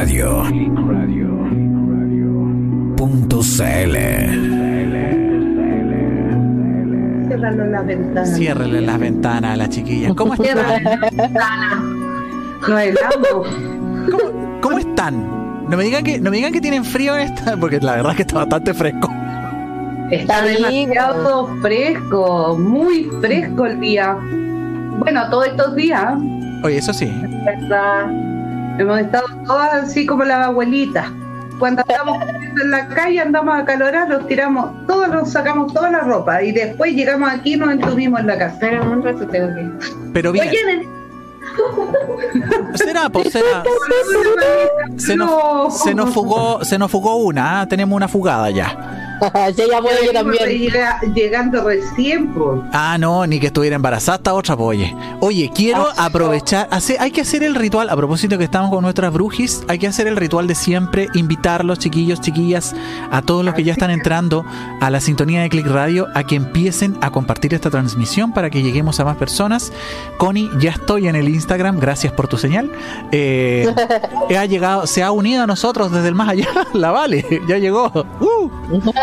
Radio. Punto CL. Ciérralo la ventana. Ciérrele las ventanas a la chiquilla. ¿Cómo Cierra están? No. ¿Cómo, cómo están? No me digan que no me digan que tienen frío en esta, porque la verdad es que está bastante fresco. Está demasiado fresco, muy fresco el día. Bueno, todos estos días, Oye, eso sí. ¿verdad? Hemos estado todas así como las abuelitas. Cuando estamos en la calle, andamos a calorar, los tiramos, todos nos sacamos toda la ropa y después llegamos aquí y nos entuvimos en la casa. Espera un rato, tengo que. Pero bien. Oye, Será, pues será. Se nos, se nos fugó, se nos fugó una, ¿ah? tenemos una fugada ya. Sí, ya puedo yo también. Llega- llegando recién, pues. Ah, no, ni que estuviera embarazada esta otra, pues, oye. Oye, quiero aprovechar, hace- hay que hacer el ritual, a propósito que estamos con nuestras brujis, hay que hacer el ritual de siempre, invitarlos, chiquillos, chiquillas, a todos los que ya están entrando a la sintonía de Click Radio, a que empiecen a compartir esta transmisión para que lleguemos a más personas. Connie, ya estoy en el Instagram, gracias por tu señal. Eh, ha llegado, se ha unido a nosotros desde el más allá, la Vale, ya llegó. ¡Uh!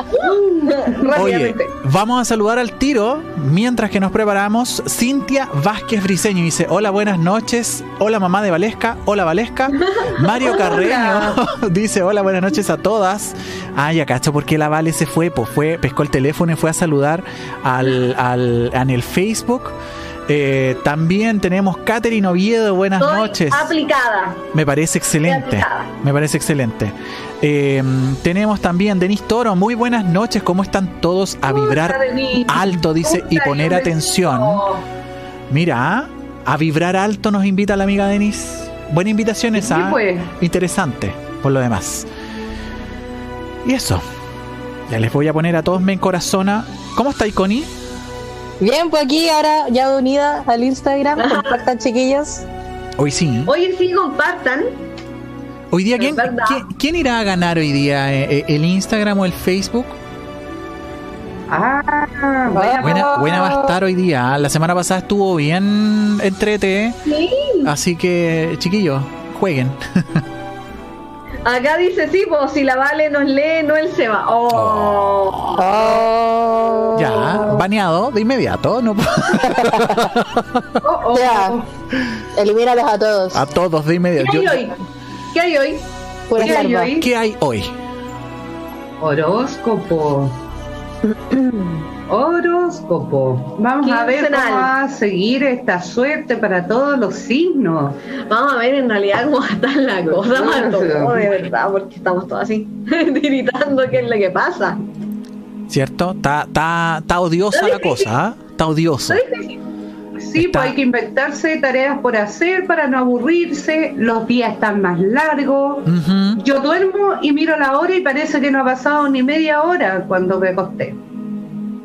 Oye, vamos a saludar al tiro mientras que nos preparamos. Cintia Vázquez Briseño dice: Hola, buenas noches. Hola, mamá de Valesca. Hola, Valesca. Mario Carreño dice: Hola, buenas noches a todas. Ah, ya cacho, porque la Vale se fue, pues fue, pescó el teléfono y fue a saludar al, al, en el Facebook. Eh, también tenemos Catherine Oviedo, buenas noches. aplicada. Me parece excelente. aplicada. Me parece excelente. Eh, tenemos también Denis Toro. Muy buenas noches. ¿Cómo están todos a vibrar alto? Dice y poner atención. Mira, a vibrar alto nos invita la amiga Denis. Buena invitación Sí, esa. pues. Interesante, por lo demás. Y eso. Ya les voy a poner a todos me encorazona. ¿Cómo estáis, Connie? Bien, pues aquí ahora ya unida al Instagram. Compartan, chiquillos. Hoy sí. Oye, sí, compartan. Hoy día, ¿quién, quién, quién irá a ganar hoy día? eh, eh, ¿El Instagram o el Facebook? Ah, buena. Buena, buena va a estar hoy día. ¿ah? La semana pasada estuvo bien entrete. Sí. Así que, chiquillos, jueguen. Acá dice, sí, pues si la Vale nos lee, no él se va. Oh. Oh. Ya, baneado de inmediato. No, Oh, oh. Ya. Elimínalos a todos. a todos de inmediato. ¿Qué hay Yo-? ¿Qué hay hoy? ¿Qué hay hoy? ¿Qué hay hoy? Horóscopo. Horóscopo. Vamos a ver cómo va a seguir esta suerte para todos los signos. Vamos a ver en realidad cómo está la cosa, Marto. De verdad, porque estamos todos así, tiritando qué es lo que pasa. ¿Cierto? Está, está, está odiosa la cosa, ¿ah? Está odiosa. Sí, Está- pues hay que inventarse tareas por hacer para no aburrirse. Los días están más largos. Yo duermo y miro la hora y parece que no ha pasado ni media hora cuando me acosté.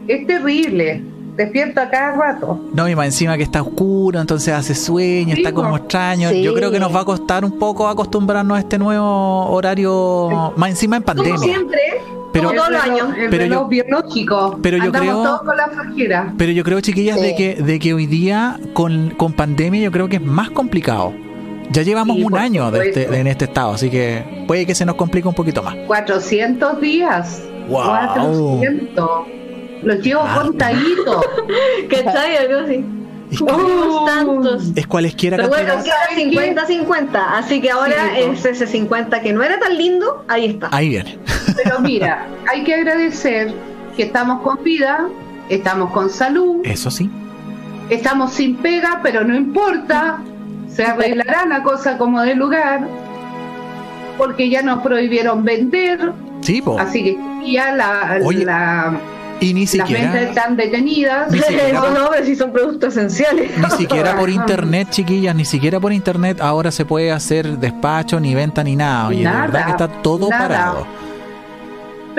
Es terrible. Despierto a cada rato. No, y más encima que está oscuro, entonces hace sueño, Sí, está como extraño. Sí. Yo creo que nos va a costar un poco acostumbrarnos a este nuevo horario, más encima en Como pandemia. siempre, Pero- como todos los años. el Pero yo- biológico. pero yo creo- todos con la flojera. Pero yo creo, chiquillas, de, que, de que hoy día con, con pandemia yo creo que es más complicado. Ya llevamos Sí, un año de este- supuesto. en este estado, así que puede que se nos complique un poquito más. 400 días. Wow. 400. Los llevo Harto. contaditos. ¿Cachai? Algo así. Es, que- tantos. es cualesquiera Pero bueno, queda 50-50, así que ahora Sí, es ese 50 que no era tan lindo, ahí está. Ahí viene. Pero mira, hay que agradecer que estamos con vida, estamos con salud, Eso sí. estamos sin pega, pero no importa. Se arreglará la cosa como de lugar. Porque ya nos prohibieron vender, Sí, po. así que ya la, Oye, la- Y ni las ventas siquiera, están detenidas. Ni siquiera no, no, pero sí son productos esenciales. ni siquiera por internet, chiquillas, ni siquiera por internet ahora se puede hacer despacho, ni venta, ni nada. Oye, de Nada, verdad que está todo nada. parado.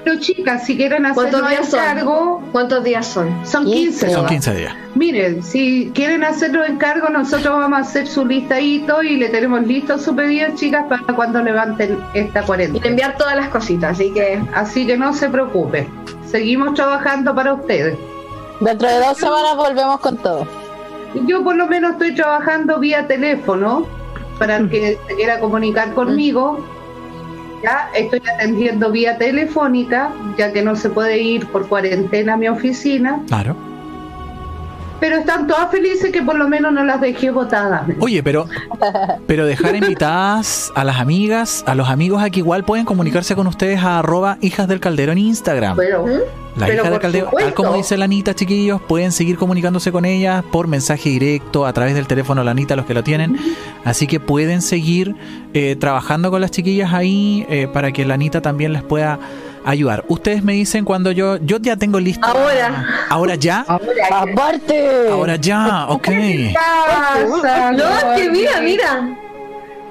Pero chicas, si quieren ¿Cuántos hacernos días son? encargo, ¿Cuántos días son? son 15. 15. Son nomás. 15 días. Miren, si quieren hacer los encargos, nosotros vamos a hacer su listadito y le tenemos listo su pedido, chicas, para cuando levanten esta Y cuarentena. enviar todas las cositas, así que Así que no se preocupen. Seguimos trabajando para ustedes. Dentro de dos semanas volvemos con todo. Yo por lo menos estoy trabajando vía teléfono para el que se quiera comunicar conmigo. Ya estoy atendiendo vía telefónica, ya que no se puede ir por cuarentena a mi oficina, Claro. Pero están todas felices que por lo menos no las dejé botadas. Oye, pero, pero dejar invitadas a las amigas, a los amigos aquí igual pueden comunicarse con ustedes a arroba hijas del caldero en Instagram. Pero, La pero hija del caldero, tal como dice la Anita, chiquillos, pueden seguir comunicándose con ellas por mensaje directo a través del teléfono de la Anita, los que lo tienen. Así que pueden seguir eh, trabajando con las chiquillas ahí eh, para que la Anita también les pueda ayudar. Ustedes me dicen cuando yo, yo ya tengo listo. Ahora. Ahora ya. Ahora, Aparte. Ahora ya, ok. No, es que mira, mira.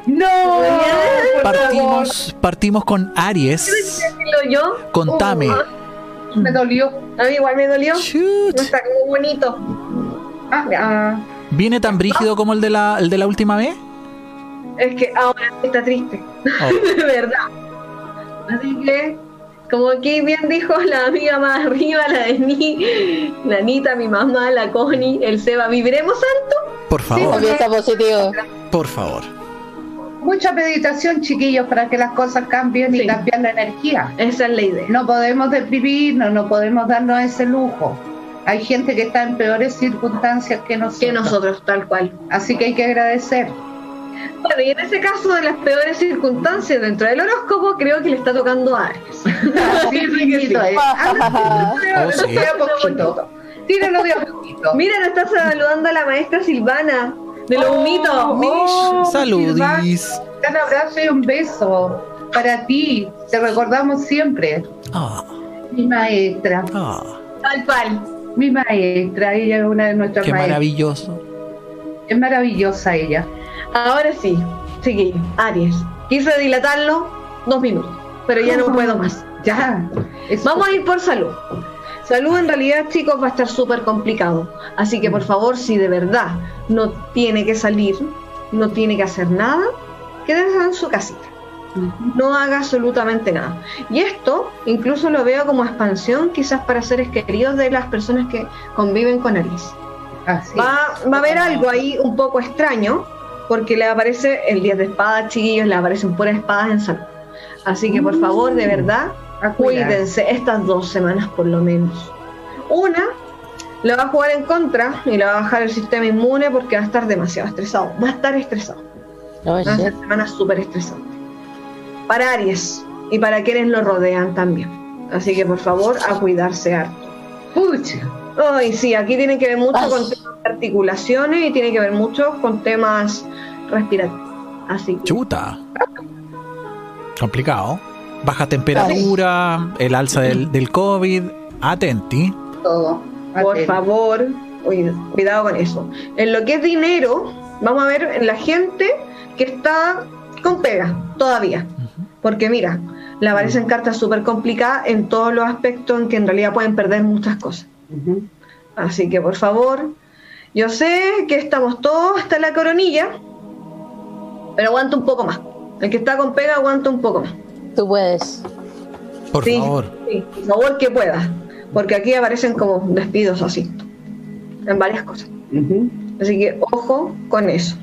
No. Partimos, partimos con Aries. Yo. Contame. Uh, me dolió. a mí igual me dolió. Shoot. No está como bonito. Ah, ah. ¿Viene tan brígido como el de la, el de la última vez? Es que ahora está triste. Oh. de verdad. Así que, como aquí bien dijo la amiga más arriba, la de Ni, la Anita, mi mamá, la Connie, el Seba, ¿viviremos alto? Por favor, Empieza positivo. por favor. Mucha meditación, chiquillos, para que las cosas cambien y Sí. cambiar la energía. Esa es la idea. No podemos deprimirnos, no podemos darnos ese lujo. Hay gente que está en peores circunstancias que nosotros. Que nosotros, tal cual. Así que hay que agradecer. Bueno, y en ese caso de las peores circunstancias dentro del horóscopo, creo que le está tocando a Aries. Así es. Ah, Oh, de a poquito. Mira, nos está saludando a la maestra Silvana de los Oh, humitos. oh, Saludis. Un abrazo y un beso para ti. Te recordamos siempre. Ah, Mi maestra, ah, Tal cual. mi maestra. Ella es una de nuestras qué maestras. maravilloso. Es maravillosa ella. Ahora sí, chiquillo, Aries. Quise dilatarlo dos minutos, pero ya no puedo más. Ya. Es- Vamos a ir por salud. Salud en realidad, chicos, va a estar súper complicado. Así que por favor, si de verdad no tiene que salir, no tiene que hacer nada, quédese en su casita. No haga absolutamente nada. Y esto incluso lo veo como expansión quizás para seres queridos de las personas que conviven con Aries. Va, va a haber algo ahí un poco extraño, porque le aparece el 10 de espadas, chiquillos, le aparecen puras espadas en salud. Así que por favor, de verdad, A cuidar. cuídense estas dos semanas por lo menos. Una, le va a jugar en contra y le va a bajar el sistema inmune porque va a estar demasiado estresado. Va a estar estresado. Oh, Va a ser semana súper estresante. Para Aries y para quienes lo rodean también. Así que por favor, a cuidarse harto. Pucha. Ay, sí, aquí tiene que ver mucho Ay. con articulaciones y tiene que ver mucho con temas respiratorios. Así que Chuta. Complicado. Baja temperatura, el alza del, del COVID. Atenti. Todo. por favor, cuida- cuidado con eso. En lo que es dinero, vamos a ver en la gente que está con pega todavía. Porque mira, le aparecen cartas súper complicadas en todos los aspectos en que en realidad pueden perder muchas cosas. Así que por favor, yo sé que estamos todos hasta la coronilla, pero aguanta un poco más. El que está con pega aguanta un poco más. Tú puedes. Por Sí, favor. sí, por favor que pueda, porque aquí aparecen como despidos así, en varias cosas. Así que ojo con eso.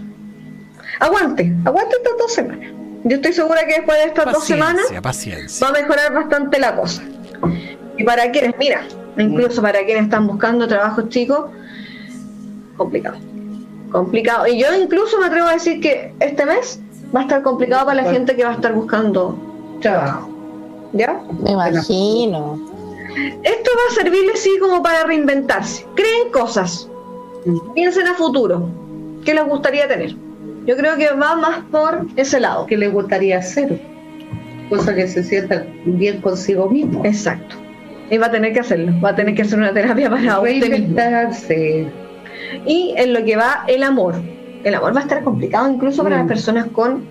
Aguante, aguante estas dos semanas. Yo estoy segura que después de estas dos semanas Paciencia, paciencia. va a mejorar bastante la cosa. Y para quienes, mira, incluso para quienes están buscando trabajos chicos, complicado. Complicado. Y yo incluso me atrevo a decir que este mes va a estar complicado para la Bueno. gente que va a estar buscando Trabajo. ¿Ya? Me imagino. Esto va a servirle sí como para reinventarse. Creen cosas. Ujú. Piensen a futuro. ¿Qué les gustaría tener? Yo creo que va más por ese lado. ¿Qué le gustaría hacer? Cosa que se sienta bien consigo mismo. Exacto. Y va a tener que hacerlo. Va a tener que hacer una terapia para usted mismo. Y en lo que va el amor. El amor va a estar complicado incluso para Mm. las personas con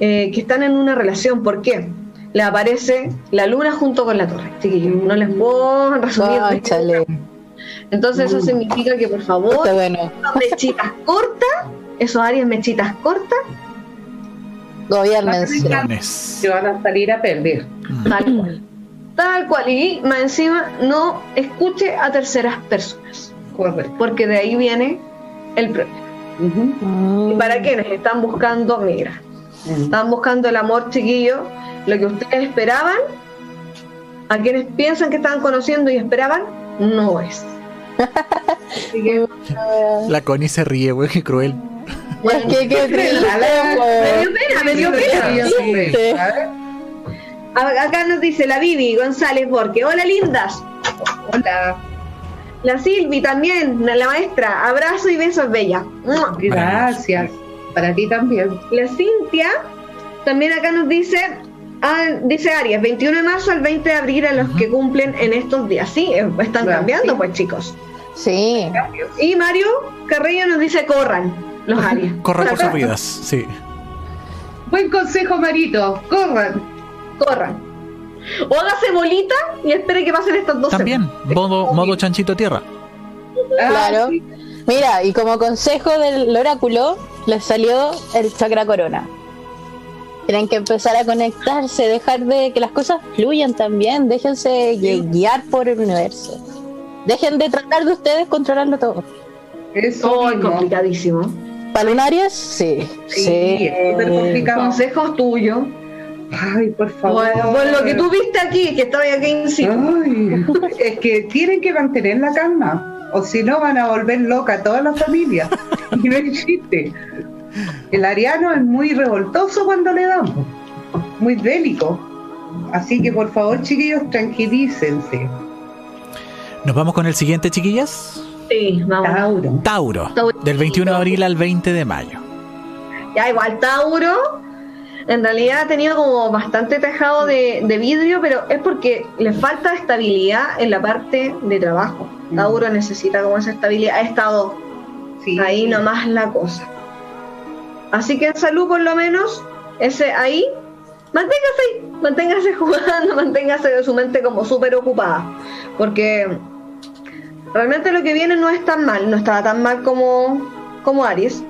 eh, que están en una relación. ¿Por qué? Le aparece la luna junto con la torre. No les puedo resumir. Entonces eso significa que por favor, Está bueno. mechitas cortas, esos áreas mechitas cortas, Gobiernense. Que van a salir a perder. Mm. tal cual. Tal cual. Y más encima no escuche a terceras personas. Correcto. Porque de ahí viene el problema. Ujú. Y Mm. para quienes están buscando, mira, están buscando el amor chiquillo, lo que ustedes esperaban, a quienes piensan que estaban conociendo y esperaban, no es. Así que, La Connie se ríe, güey, qué cruel. Que qué triste, me dio pena, me dio pena. Acá nos dice la Vivi González Borque. Hola lindas. Hola, La Silvi también, la maestra. Abrazo y besos, bella. Gracias. Para ti también. La Cintia también acá nos dice, ah, dice Arias, 21 de marzo al 20 de abril a los que cumplen en estos días. Sí, eh, están Claro, cambiando sí. pues chicos. Sí. Y Mario Carrillo nos dice, corran los Arias. Corran por sus vidas, sí. Buen consejo, Marito. Corran. Corran. O hágase bolita y espere que pasen estas dos También, modo, modo chanchito tierra. Ah, Claro. Mira, y como consejo del oráculo, les salió el chakra corona. Tienen que empezar a conectarse, dejar de que las cosas fluyan también, déjense gui- guiar por el universo. Dejen de tratar de ustedes controlarlo todo. Eso es complicadísimo. ¿Para? Sí. Sí, Sí. es súper complicado. Consejos tuyos. Ay, por favor. Bueno, por lo que tú viste aquí, que estaba aquí en. Ay, es que tienen que mantener la calma, o si no van a volver loca toda la familia. Y no existe. El ariano es muy revoltoso cuando le damos, muy bélico. Así que por favor, chiquillos, tranquilícense. Nos vamos con el siguiente, chiquillas. Sí, vamos. Tauro. Tauro, Tauro. del 21 de abril al 20 de mayo. Ya, igual Tauro, en realidad ha tenido como bastante tejado de, de vidrio, pero es porque le falta estabilidad en la parte de trabajo. Mm. Tauro necesita como esa estabilidad. Ha estado Sí. ahí nomás la cosa. Así que en salud, por lo menos, ese ahí, manténgase ahí, manténgase jugando, manténgase de su mente como súper ocupada. Porque realmente lo que viene no es tan mal, no estaba tan mal como, como Aries,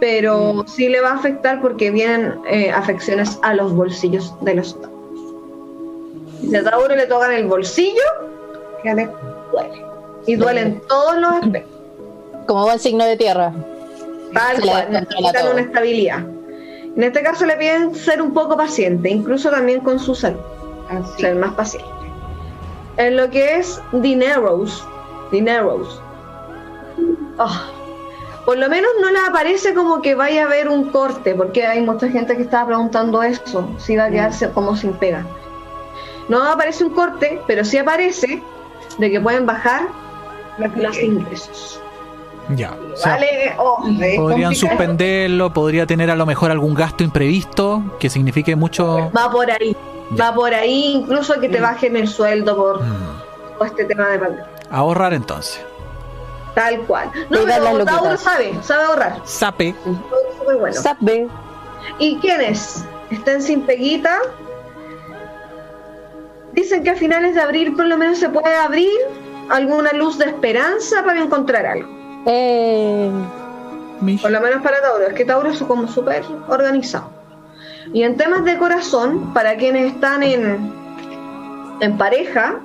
pero sí le va a afectar porque vienen eh, afecciones a los bolsillos de los Tauros. Si a Tauro le tocan el bolsillo, Qué ale- duele. Y duelen todos los aspectos. Como buen signo de tierra. Tal le cual, necesitan una estabilidad. En este caso le piden ser un poco paciente, incluso también con su salud, Así. ser más paciente. En lo que es dineros, dineros, ah, por lo menos no le aparece como que vaya a haber un corte, porque hay mucha gente que estaba preguntando eso, si va a quedarse como sin pega. No aparece un corte, pero sí aparece de que pueden bajar los ingresos. Ya. O sea, ¿Vale? Oh, Es podrían suspenderlo, podría tener a lo mejor algún gasto imprevisto que signifique mucho. Va por ahí. Va por ahí, incluso que te bajen el sueldo por, Mm. por este tema de pandemia. Ahorrar entonces. Tal cual. No, pero Tauro sabe, sabe ahorrar. Sape. Muy bueno. Sabe. ¿Y quiénes estén sin peguita? Dicen que a finales de abril por lo menos se puede abrir alguna luz de esperanza para encontrar algo. Eh. Por lo menos para Tauro. Es que Tauro es como súper organizado. Y en temas de corazón, para quienes están en, en pareja,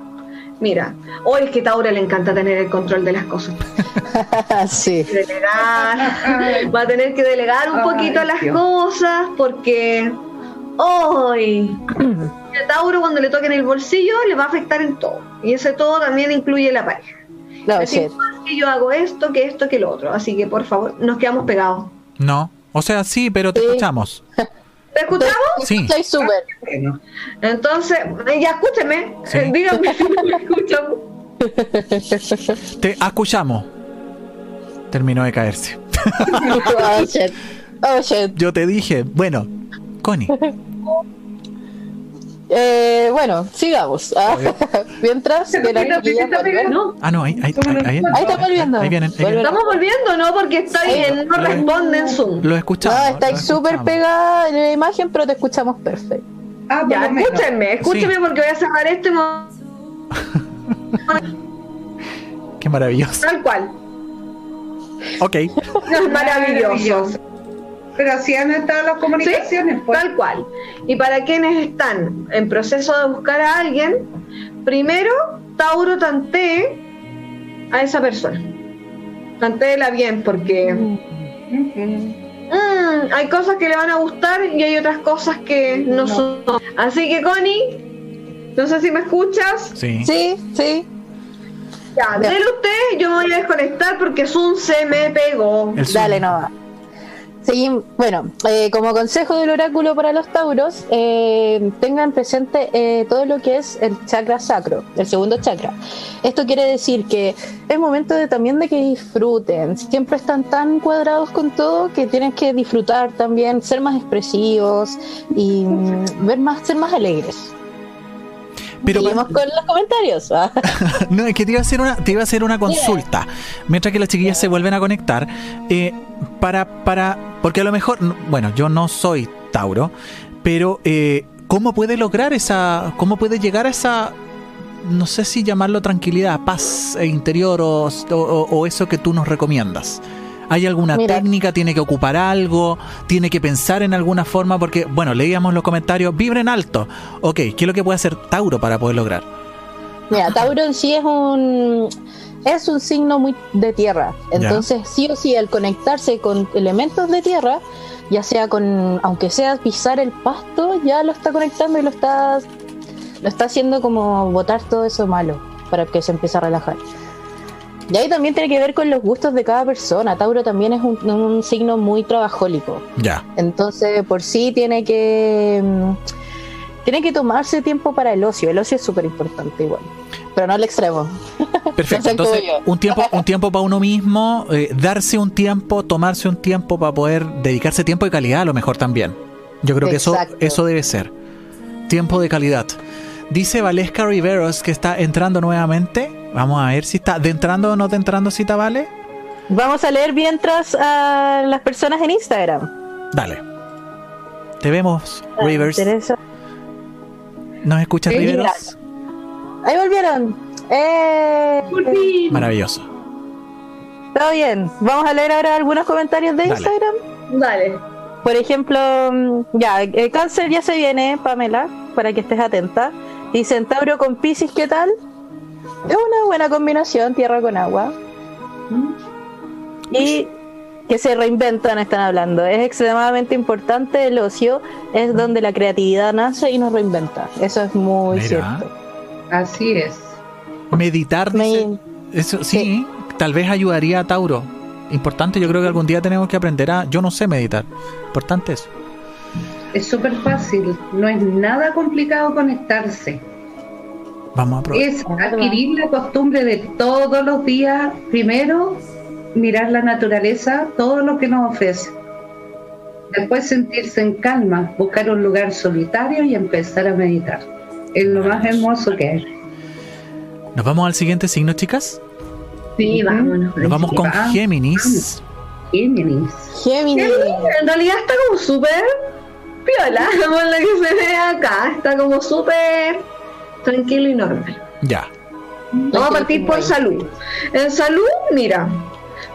mira, hoy es que a Tauro le encanta tener el control de las cosas. sí. Delegar, va a tener que delegar un Ay, poquito las Dios. cosas porque hoy a Tauro cuando le toquen el bolsillo le va a afectar en todo. Y ese todo también incluye la pareja. No, Es shit. igual que yo hago esto, que esto, que lo otro. Así que por favor, nos quedamos pegados. No. O sea, sí, pero te Sí. escuchamos. ¿Te escuchamos? Sí. Estoy súper. Bueno, Entonces, eh, ya escúcheme, Sí. eh, díganme si me escuchan. Te escuchamos. Terminó de caerse. Oh shit. Oh shit. Yo te dije, bueno, Connie. Eh, bueno, sigamos. Mientras que. ¿No? Ah, no, ahí, ahí, ahí, ahí, Ahí está volviendo. Ahí vienen, vienen. Estamos volviendo, ¿no? Porque está Sí. bien, no responde en Zoom. Lo escuchamos. No, estáis súper pegada en la imagen, pero te escuchamos perfecto. ah, Ya, escúchenme, escúchenme Sí. porque voy a cerrar esto y me- Qué maravilloso. tal cual. Ok. Es maravilloso. Pero así han estado las comunicaciones, pues. Tal cual. Y para quienes están en proceso de buscar a alguien, primero Tauro tantee a esa persona. Tantéela bien porque Ujú. mm, hay cosas que le van a gustar y hay otras cosas que no, son. Así que, Connie, no sé si me escuchas. Sí. Sí, sí. Ya, dele usted, yo me voy a desconectar porque Zoom se me pegó. Dale, no va. Seguim- bueno, eh, como consejo del oráculo para los tauros, eh, tengan presente eh, todo lo que es el chakra sacro, el segundo chakra. Esto quiere decir que es momento de, también de que disfruten. Siempre están tan cuadrados con todo que tienen que disfrutar también, ser más expresivos y mm, ver más, ser más alegres. Pero Seguimos con los comentarios. No, es que te iba a hacer una, te iba a hacer una consulta. Mientras que las chiquillas se vuelven a conectar. eh, para, para. Porque a lo mejor. Bueno, yo no soy Tauro. Pero eh, ¿cómo puede lograr esa. ¿Cómo puede llegar a esa. No sé si llamarlo tranquilidad, paz e interior o, o- o eso que tú nos recomiendas? ¿Hay alguna Mira. técnica? ¿Tiene que ocupar algo? ¿Tiene que pensar en alguna forma? Porque, bueno, leíamos los comentarios, vibren alto. Ok, ¿qué es lo que puede hacer Tauro para poder lograr? Mira, Tauro en sí es un es un signo muy de tierra. Entonces, sí o sí, el conectarse con elementos de tierra, ya sea con, aunque sea pisar el pasto, ya lo está conectando y lo está lo está haciendo como botar todo eso malo para que se empiece a relajar. Y ahí también tiene que ver con los gustos de cada persona. Tauro también es un, un signo muy trabajólico. Ya. Entonces, por sí tiene que mm, tiene que tomarse tiempo para el ocio. El ocio es súper importante igual, pero no al extremo. Perfecto. Entonces, un tiempo, un tiempo para uno mismo, eh, darse un tiempo, tomarse un tiempo para poder dedicarse tiempo de calidad a lo mejor también. Yo creo que eso, eso debe ser. Tiempo de calidad. Dice Valesca Riveros que está entrando nuevamente. Vamos a ver si está de entrando o no de entrando, si está vale. Vamos a leer mientras a las personas en Instagram. Dale. Te vemos, Rivers. Teresa. ¿Nos escuchas, Sí, Riveros? Ahí volvieron. Eh, Volví. Maravilloso. todo bien. Vamos a leer ahora algunos comentarios de Dale. Instagram. Dale. Por ejemplo, mm, ya, eh, cáncer ya se viene, Pamela, para que estés atenta. Dicen Tauro con Pisces, ¿qué tal? Es una buena combinación, tierra con agua. Y que se reinventan, están hablando. Es extremadamente importante el ocio, es donde la creatividad nace y nos reinventa. Eso es muy Mira. cierto. Así es. Meditar, dice. Me- Eso sí, tal vez ayudaría a Tauro. Importante, yo creo que algún día tenemos que aprender a. Yo no sé meditar. Importante eso. Es súper fácil. No es nada complicado conectarse. Vamos a probar. Es adquirir la costumbre de todos los días, primero, mirar la naturaleza, todo lo que nos ofrece. Después sentirse en calma, buscar un lugar solitario y empezar a meditar. Es lo más hermoso que hay. Nos vamos al siguiente signo, chicas. Sí, vámonos. Nos vamos con. Géminis. Géminis. Géminis. En realidad está como súper piola, como lo que se ve acá. Está como súper tranquilo y normal. Ya. Vamos a partir por salud. En salud, mira,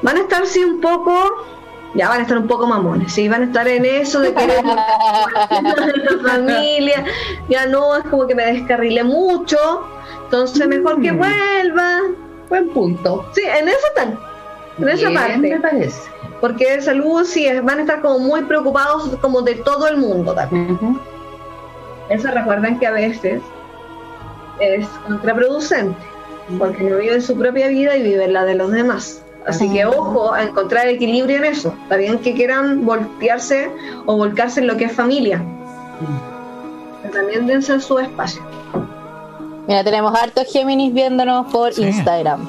van a estar sí un poco, ya van a estar un poco mamones, sí, van a estar en eso de querer la familia, ya no, es como que me descarrile mucho, entonces mejor que Mm. vuelva. Buen punto. Sí, en eso están, en esa parte. me parece. Porque de salud sí, es- van a estar como muy preocupados como de todo el mundo también. Eso recuerden que a veces es contraproducente, porque no viven su propia vida y viven la de los demás. Así que ojo a encontrar equilibrio en eso. Está bien que quieran voltearse o volcarse en lo que es familia. Pero también dense su espacio. Mira, tenemos hartos Géminis viéndonos por Sí. Instagram.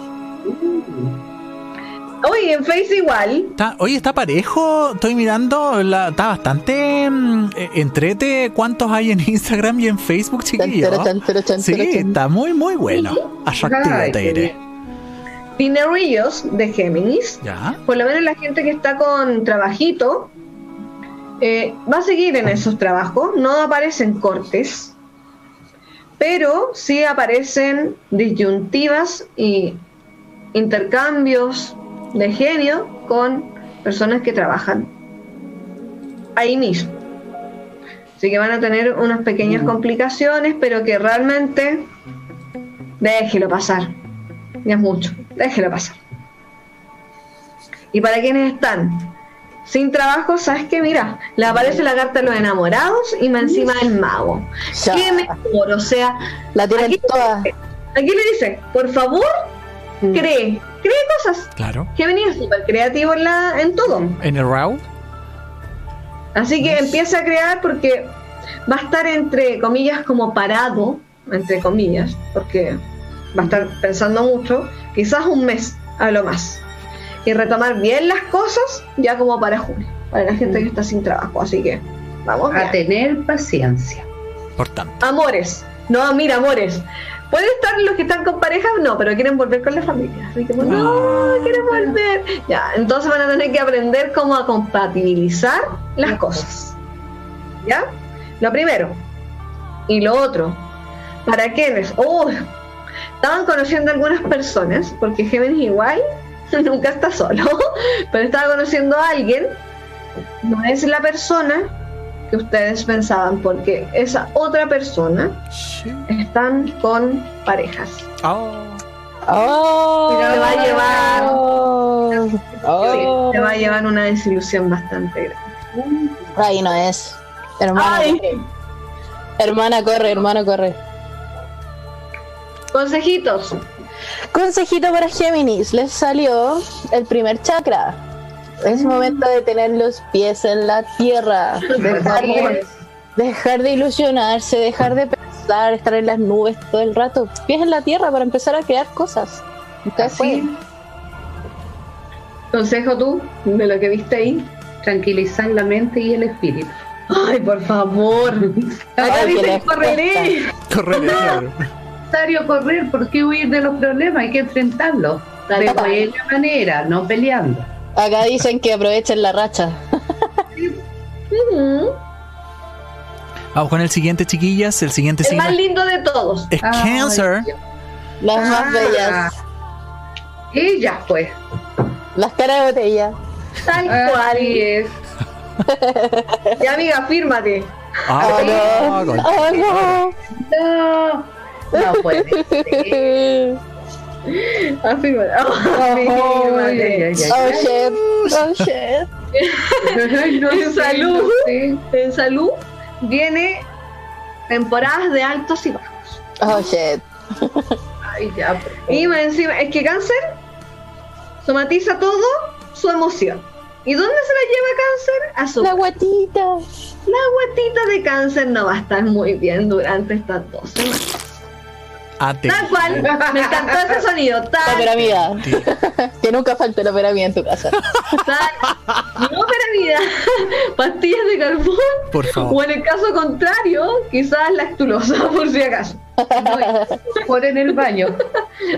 Oye, en Face igual. Está- oye, está parejo. Estoy mirando. la- está bastante mm, eh, entrete. ¿Cuántos hay en Instagram y en Facebook, chiquillos? Chan, chan, chan, chan, Sí, está muy, muy bueno. Atractivo, te diré. Pinerillos de Géminis. Ya. por lo menos la gente que está con trabajito eh, va a seguir en esos trabajos, no aparecen cortes, pero sí aparecen disyuntivas y intercambios de genio con personas que trabajan ahí mismo. Así que van a tener unas pequeñas complicaciones, pero que realmente déjelo pasar. Ya es mucho, déjelo pasar. Y para quienes están sin trabajo, ¿sabes qué? Mira, le aparece la carta de los enamorados y más encima el mago. Ya. ¿Qué mejor? O sea, La tienen Aquí- toda. aquí le dice, por favor. Cree, cree cosas. Claro. Que venía súper creativo en, la, en todo. En el RAW. Así que empieza a crear porque va a estar entre comillas como parado, entre comillas, porque va a estar pensando mucho, quizás un mes a lo más. Y retomar bien las cosas ya como para junio, para la gente que está sin trabajo. Así que vamos. A tener paciencia. Importante. Amores. No, mira, amores. Pueden estar los que están con pareja, no, pero quieren volver con la familia. Así que, no, quieren volver. Ya, entonces van a tener que aprender cómo a compatibilizar las cosas. ¿Ya? Lo primero. Y lo otro. ¿Para quiénes? Oh, estaban conociendo algunas personas, porque Géminis igual nunca está solo, pero estaba conociendo a alguien. No es la persona que ustedes pensaban, porque esa otra persona están con parejas. Oh. Oh, Te va a llevar- Oh. Te va a llevar una desilusión bastante grande. Ahí no es. Hermana, Ay. hermana, corre, hermano, corre. Consejitos. Consejito para Géminis, les salió el primer chakra. Es momento de tener los pies en la tierra, dejar de, dejar de ilusionarse, dejar de pensar, estar en las nubes todo el rato. Pies en la tierra para empezar a crear cosas. Así. Consejo tú, de lo que viste ahí. tranquilizar la mente y el espíritu. Ay, por favor. Acá dice correré. Correr, claro. necesario correr, ¿por qué huir de los problemas? Hay que enfrentarlos de buena manera, no peleando. Acá dicen que aprovechen la racha. Vamos con el siguiente, chiquillas. El siguiente El signo más lindo de todos. es Ay, Cancer. Dios. Las Ah. más bellas. Ella pues. Las caras de botella. Tal cual. es. Y amiga, fírmate. Ah, Oh, no. Oh, No, no puede ser. Afírmate. ay, oh, ay. shit. Oh, shit. No En salud. sé. En salud viene temporadas de altos y bajos. Oh, shit. Ay, ya. Y más encima, es que cáncer somatiza todo su emoción. ¿Y dónde se la lleva cáncer? A su La guatita. La guatita de cáncer no va a estar muy bien durante estas dos semanas. Tal cual, me encantó ese sonido. La Tal, piramida. que nunca falte la piramida en tu casa. tal. No, vida. Pastillas de carbón. Por favor. O en el caso contrario, quizás lactulosa, por si acaso. Por en el baño.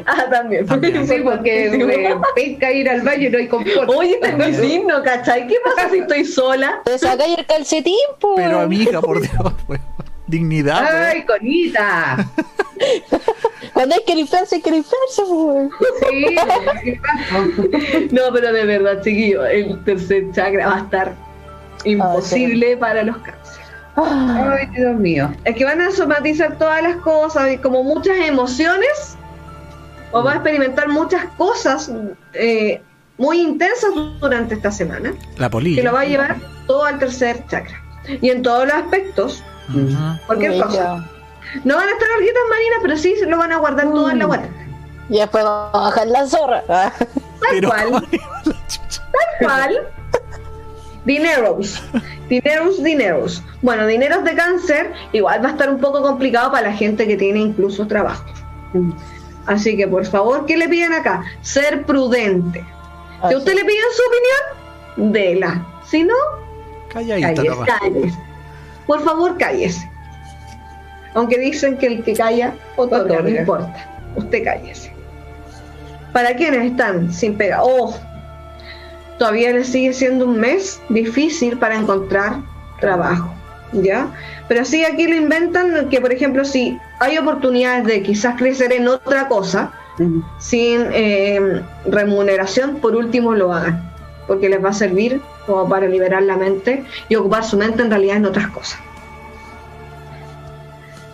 Ah, también. También. Sí, porque me pesca ir al baño y no hay confort. Oye, este es mi signo, ¿cachai? ¿Qué pasa si estoy sola? Te sacáis el calcetín, po. Pero amiga, por Dios. Dignidad. Ay, conita. Cuando hay que limpiarse, hay que limpiarse, po. Sí. No, pero de verdad, chiquillo, el tercer chakra va a estar imposible para los cánceres. Ah, Ay, Dios mío. Es que van a somatizar todas las cosas y como muchas emociones, o va a experimentar muchas cosas eh, muy intensas durante esta semana, La que polilla. lo va a llevar todo al tercer chakra. Y en todos los aspectos, Ujú. cualquier bello. cosa. No van a estar larguitas marinas, pero sí se lo van a guardar todo en la guata. Y después vamos a bajar la zorra. Ah. Tal Pero cual. ¿cómo iba la chucha? cual dineros dineros dineros bueno dineros de cáncer igual va a estar un poco complicado para la gente que tiene incluso trabajo así que por favor ¿qué le piden acá? ser prudente si a usted le piden su opinión dela si no Calladita, Cállese. Por favor cállese. Aunque dicen que el que calla otorga, no importa. Usted cállese. Para quienes están sin pega oh todavía les sigue siendo un mes difícil para encontrar trabajo, ¿ya? Pero sí aquí lo inventan que, por ejemplo, si hay oportunidades de quizás crecer en otra cosa sin eh, remuneración, por último lo hagan, porque les va a servir como para liberar la mente y ocupar su mente en realidad en otras cosas.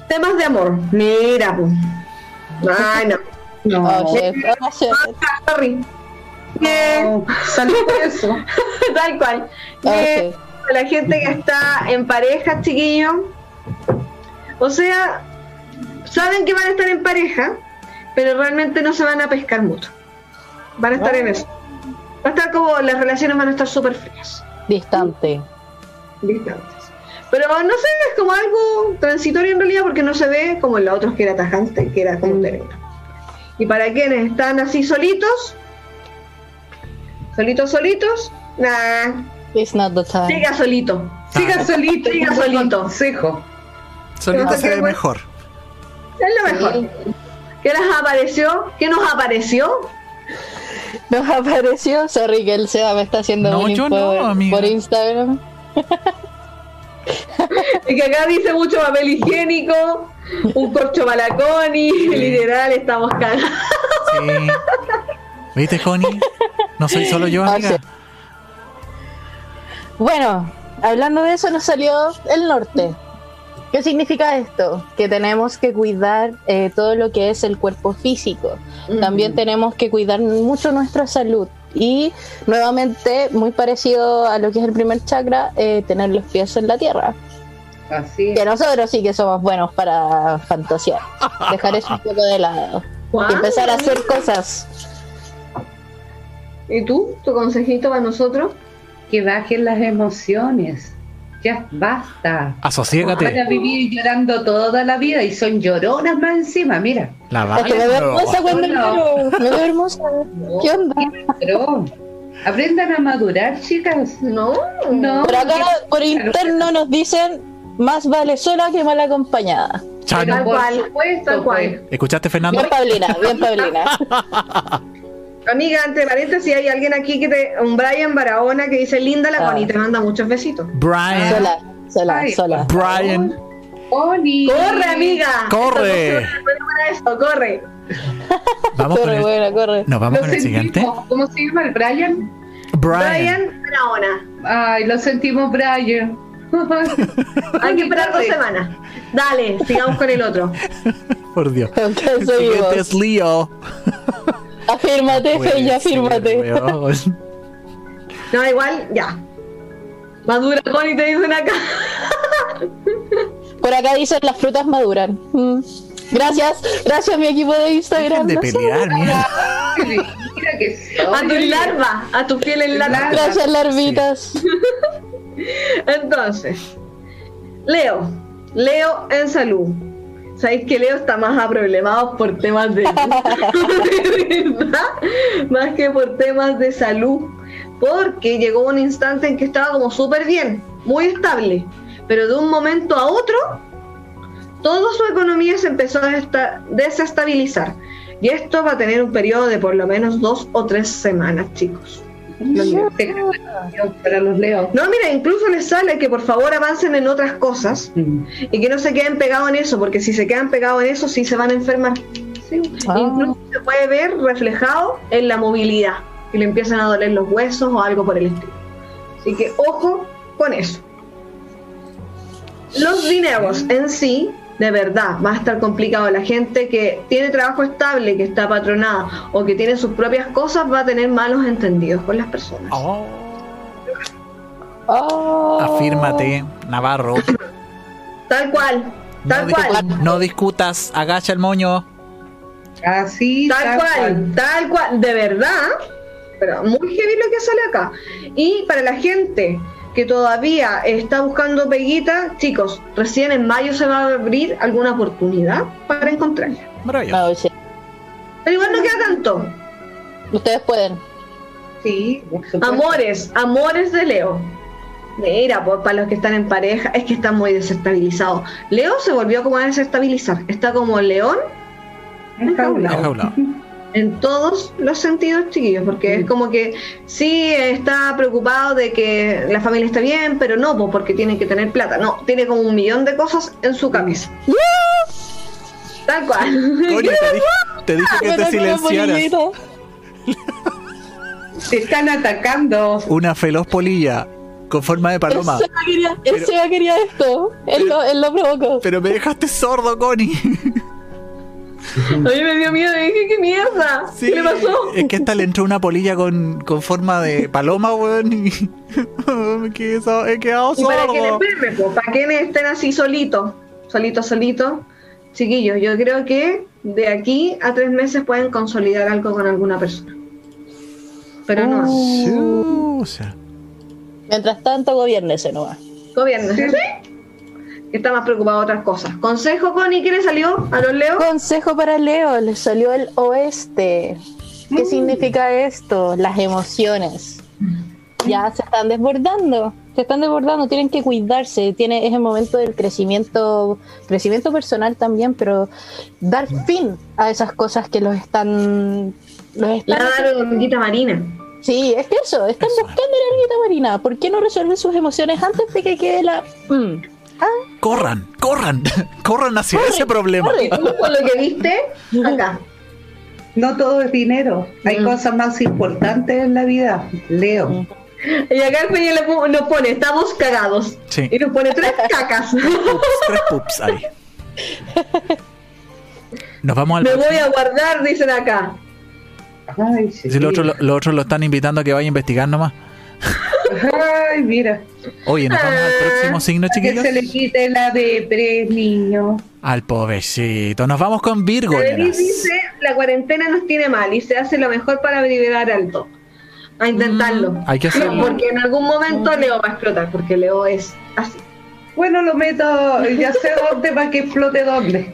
Temas de amor, mira, pues. Ay, no. No, shit. Oh, shit. Sorry. Eh, no, eso. Tal cual. Ah, Eh, sí. la gente que está en pareja, chiquillos. O sea, saben que van a estar en pareja, pero realmente no se van a pescar mucho. Van a estar en eso. Va a estar como, las relaciones van a estar súper frías, Distante. distantes. Pero no sé, es como algo transitorio en realidad porque no se ve como en los otros que era tajante, que era como un término. Y para quienes están así solitos, solitos, solitos, nah, It's not the time. siga solito. Siga solito, Siga solito. Consejo. Solito se ve mejor. Es lo mejor. ¿Qué les apareció? ¿Qué nos apareció? Nos apareció, sorry que el Seba me está haciendo No, bullying yo no, por, amiga. por Instagram. Y que acá dice mucho papel higiénico, un corcho balaconi, literal, estamos cagados. Sí. ¿Viste, Connie? No soy solo yo, Ah, amiga. sí. Bueno, hablando de eso nos salió el norte. ¿Qué significa esto? Que tenemos que cuidar eh, todo lo que es el cuerpo físico. También tenemos que cuidar mucho nuestra salud. Y nuevamente, muy parecido a lo que es el primer chakra, eh, tener los pies en la tierra. Así Que nosotros sí que somos buenos para fantasear. Dejar eso un poco de lado. Y empezar a hacer cosas. ¿Y tú? ¿Tu consejito para nosotros? que bajen las emociones. Ya basta. Van Asociégate. a vivir llorando toda la vida y son lloronas más encima, mira. La Es que me veo vale. hermosa cuando No. lloro. Me veo hermosa. ¿Qué onda? Pero aprendan a madurar, chicas. No. No. Por acá, por interno, nos dicen: más vale sola que mal acompañada. Chan. Tal por cual, supuesto, tal cual. pues. ¿Escuchaste, Fernando? Bien, Paulina, bien, Paulina. Amiga, entre paréntesis, hay alguien aquí que te. Un Brian Barahona que dice: Linda la Ah. Connie, te manda muchos besitos. Brian. Sola, sola, sola. Brian. Connie. ¡Corre, amiga! Corre. Esto corre. Vamos con Corre, el, buena, corre. nos vamos Lo con el siguiente. sentimos. ¿Cómo se llama el Brian? Brian. Brian Barahona. Ay, lo sentimos, Brian. Hay que esperar dos semanas. Dale, sigamos con el otro. Por Dios. El siguiente es Leo. Afírmate, Feya, ser, afírmate. No, igual, ya. Madura Connie te dicen acá. Por acá dicen las frutas maduran. Mm. Gracias, gracias mi equipo de Instagram. Dejen de No pelear. Mira que A tu larva, a tu piel en larva. Larva. Gracias, larvitas. Entonces, Leo, Leo en salud. Sabéis que Leo está más aproblemado por temas de, más que por temas de salud, porque llegó un instante en que estaba como súper bien, muy estable, pero de un momento a otro, toda su economía se empezó a esta- desestabilizar. Y esto va a tener un periodo de por lo menos dos o tres semanas, chicos. Para los leos. No, mira, incluso les sale que por favor avancen en otras cosas y que no se queden pegados en eso, porque si se quedan pegados en eso, sí se van a enfermar. Ah. Incluso se puede ver reflejado en la movilidad, que le empiezan a doler los huesos o algo por el estilo. Así que ojo con eso. Los dineros en sí, de verdad, va a estar complicado. La gente que tiene trabajo estable, que está patronada o que tiene sus propias cosas, va a tener malos entendidos con las personas. Oh, Oh. afírmate, Navarro. Tal cual, No, tal discu- cual. no discutas, agacha el moño. Así, Tal cual, tal cual, de verdad, pero muy heavy lo que sale acá. Y para la gente que todavía está buscando peguita, chicos, recién en mayo se va a abrir alguna oportunidad para encontrarla. Maravilloso. Sí. Pero igual no queda tanto. Ustedes pueden. Sí. Amores, amores de Leo. Mira, por, para los que están en pareja, es que están muy desestabilizados. Leo se volvió como a desestabilizar. Está como león Enjaulado. Enjaulado. En todos los sentidos, chiquillos, porque es como que sí está preocupado de que la familia esté bien, pero no, po, porque tiene que tener plata. No, tiene como un millón de cosas en su cabeza. Tal cual. Coño, te dije, te dije que Me te silenciaras. Te están atacando. Una feroz polilla con forma de paloma. Seba quería, Pero- quería esto. Él, pero- lo, él lo provocó. Pero me dejaste sordo, Connie. A mí me dio miedo y dije, ¿qué mierda? ¿Qué le pasó? Es que esta le entró una polilla con, con forma de paloma, weón. Y me quedé so- he quedado Y para que po, para que estén así solitos, solitos, solitos, chiquillos, yo creo que de aquí a tres meses pueden consolidar algo con alguna persona. Pero no. Chucha. Mientras tanto, gobiernese nomás. Gobierno, ¿sí? Que está más preocupado de otras cosas. Consejo, Connie, ¿qué le salió a los Leo? Consejo para Leo, le salió el oeste. ¿Qué significa esto? Las emociones. Ya se están desbordando, se están desbordando, tienen que cuidarse, tiene, es el momento del crecimiento, crecimiento personal también, pero dar fin a esas cosas que los están, los están Claro, hormiguita marina. Sí, es que eso, están Eso. buscando la arguita marina. ¿Por qué no resuelven sus emociones antes de que quede la... Mm. Corran, corran, corran hacia Corre, ese problema. corre. ¿Y tú con lo que viste? Acá. No todo es dinero. Hay Mm. cosas más importantes en la vida. Leo. Y acá el Peña nos pone, estamos cagados. Sí. Y nos pone tres cacas. Pups, tres pups ahí. Nos vamos al Me voy a guardar, dicen acá. Ay, sí. Si los otros lo, los otros lo están invitando a que vaya a investigar nomás. Ay, mira. Oye, nos vamos al próximo signo, Que chiquillos. se le quite la depre, niño. Al pobrecito. Nos vamos con Virgo. Dice, la cuarentena nos tiene mal y se hace lo mejor para liberar alto. A intentarlo. Mm, Hay que hacerlo. Porque en algún momento Leo va a explotar, porque Leo es así. Bueno, lo meto, ya sé dónde para que explote dónde.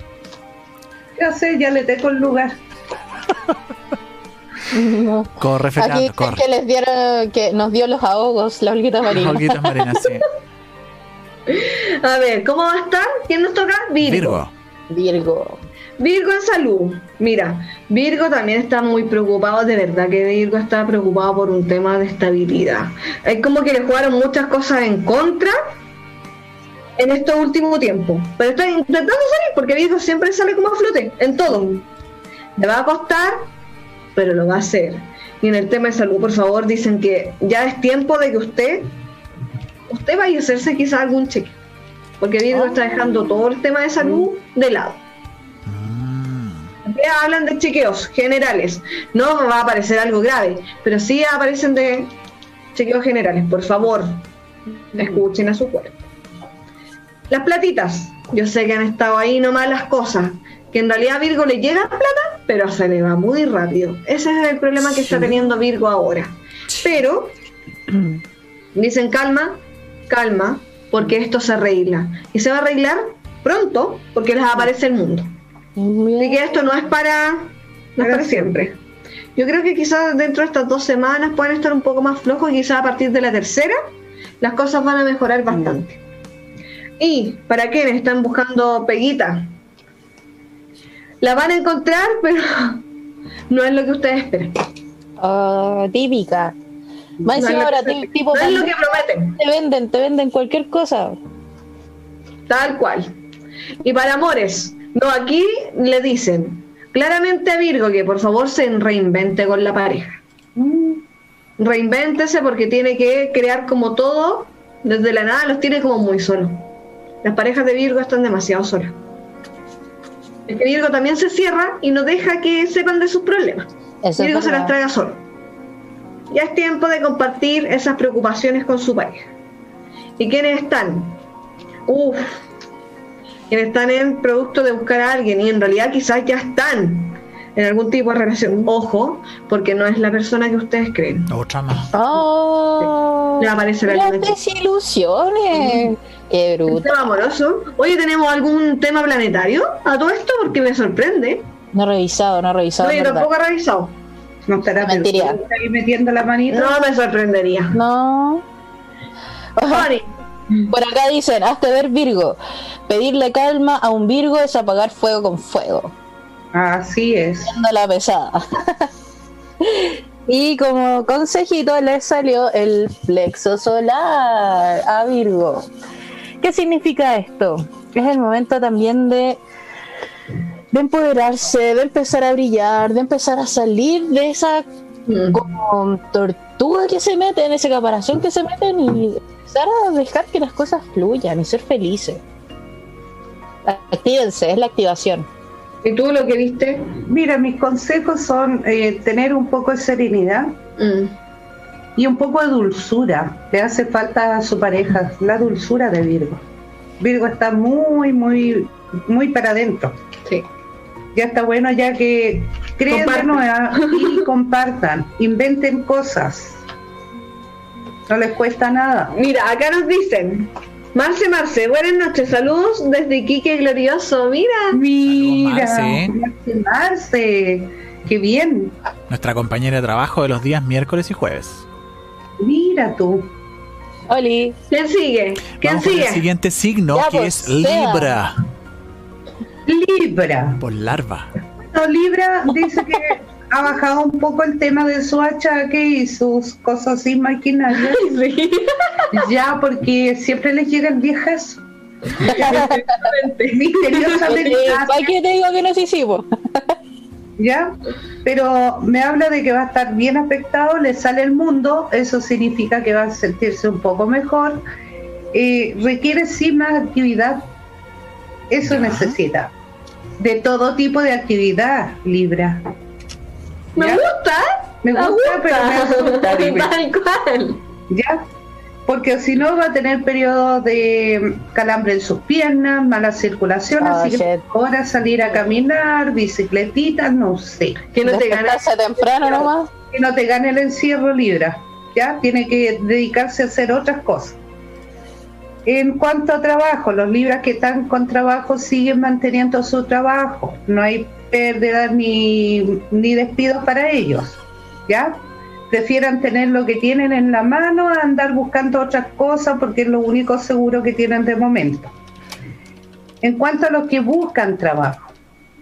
Ya sé, ya le tengo el lugar. No. Corre, Aquí Fernando, dicen corre. que les dieron, que nos dio los ahogos, la olguita marina. Olguitas marinas, sí. A ver, ¿cómo va a estar? ¿Quién nos toca? Virgo. Virgo. Virgo. Virgo en salud. Mira, Virgo también está muy preocupado, de verdad que Virgo está preocupado por un tema de estabilidad. Es como que le jugaron muchas cosas en contra en este último tiempo. Pero está intentando salir porque Virgo siempre sale como a flote en todo. Le va a costar, pero lo va a hacer. Y en el tema de salud, por favor, dicen que ya es tiempo de que usted, usted vaya a hacerse quizá algún cheque. Porque Virgo Ah. está dejando todo el tema de salud de lado. Mm. Ya hablan de chequeos generales. No va a aparecer algo grave, pero sí aparecen de chequeos generales. Por favor, escuchen a su cuerpo. Las platitas. Yo sé que han estado ahí nomás las cosas. Que en realidad a Virgo le llega plata, pero se le va muy rápido. Ese es el problema que está teniendo Virgo ahora. Pero dicen calma, calma, porque esto se arregla. Y se va a arreglar pronto, porque les aparece el mundo. Así que esto no es para, no es para siempre. Yo creo que quizás dentro de estas dos semanas pueden estar un poco más flojos y quizás a partir de la tercera las cosas van a mejorar bastante. Y para quienes están buscando peguita, la van a encontrar, pero no es lo que ustedes esperan. Ah, típica. Más No encima lo ahora, que- tipo, no es lo que prometen. te venden, te venden cualquier cosa. Tal cual. Y para amores, no, aquí le dicen claramente a Virgo que por favor se reinvente con la pareja. Reinvéntese porque tiene que crear como todo, desde la nada los tiene como muy solos. Las parejas de Virgo están demasiado solas. Es que Virgo también se cierra y no deja que sepan de sus problemas. Eso es Virgo se las traga solo. Ya es tiempo de compartir esas preocupaciones con su pareja. ¿Y quiénes están? Uf, quienes están en producto de buscar a alguien y en realidad quizás ya están en algún tipo de relación. Ojo, porque no es la persona que ustedes creen. Otra más. Oh, Le va a aparecer las Qué Un bruto. tema amoroso. Oye, ¿tenemos algún tema planetario a todo esto? Porque me sorprende. No he revisado, no he revisado. Verdad. tampoco he revisado. No estará Mentiría. ahí metiendo la manita. No me sorprendería. No. Por acá dicen, hazte ver Virgo. Pedirle calma a un Virgo es apagar fuego con fuego. Así es. Dando la pesada. y como consejito les salió el plexo solar a Virgo. ¿Qué significa esto? Es el momento también de, de empoderarse, de empezar a brillar, de empezar a salir de esa Mm. como tortuga que se meten, ese caparazón que se meten y empezar a dejar que las cosas fluyan y ser felices. Actívense, es la activación. ¿Y tú lo que viste? Mira, mis consejos son eh, tener un poco de serenidad Mm. Y un poco de dulzura. Le hace falta a su pareja la dulzura de Virgo. Virgo está muy, muy, muy para adentro. Sí. Ya está bueno ya que creen de nueva y compartan, inventen cosas. No les cuesta nada. Mira, acá nos dicen. Marce, Marce, buenas noches, saludos desde Quique Glorioso. Mira, Mira, Marce. Marce, Marce, qué bien. Nuestra compañera de trabajo de los días miércoles y jueves. Mira tú. Oli. ¿quién sigue? ¿Quién Vamos con sigue? el siguiente signo Ya, que pues, es sea. Libra. Libra. Por larva. No, Libra dice que ha bajado un poco el tema de su achaque y sus cosas imaginarias. Sí. Ya, porque siempre les llega el viejazo. Misteriosamente. ¿Para qué te digo que no sí, sí, po? ¿Ya? Pero me habla de que va a estar bien afectado, le sale el mundo, eso significa que va a sentirse un poco mejor. Eh, requiere sí más actividad, eso Ya. necesita. De todo tipo de actividad, Libra. Me ¿Ya? gusta. Me gusta, pero me asusta. Tal cual. ¿Ya? Porque si no va a tener periodos de calambre en sus piernas, mala circulación, Ah, así que ahora salir a caminar, bicicletita, no sé. Que no te. Despertarse temprano nomás. que no te gane el encierro Libra, ¿ya? Tiene que dedicarse a hacer otras cosas. En cuanto a trabajo, los Libras que están con trabajo siguen manteniendo su trabajo, no hay pérdidas ni, ni despidos para ellos, ¿ya? Prefieran tener lo que tienen en la mano a andar buscando otras cosas porque es lo único seguro que tienen de momento. En cuanto a los que buscan trabajo,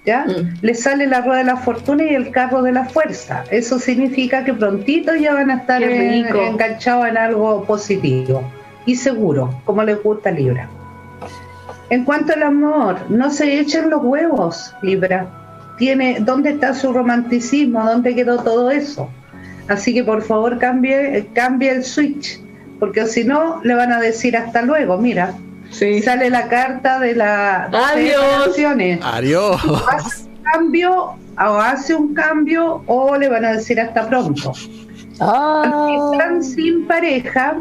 ¿ya? Mm. Les sale la rueda de la fortuna y el carro de la fuerza. Eso significa que prontito ya van a estar en- enganchados en algo positivo y seguro, como les gusta Libra. En cuanto al amor, no se echen los huevos, Libra. Tiene, ¿Dónde está su romanticismo? ¿Dónde quedó todo eso? Así que por favor cambie, cambie el switch, porque si no le van a decir hasta luego. Mira, Sí. sale la carta de la Adiós. Adiós. hace un cambio o hace un cambio o le van a decir hasta pronto. Ah, Los que están sin pareja,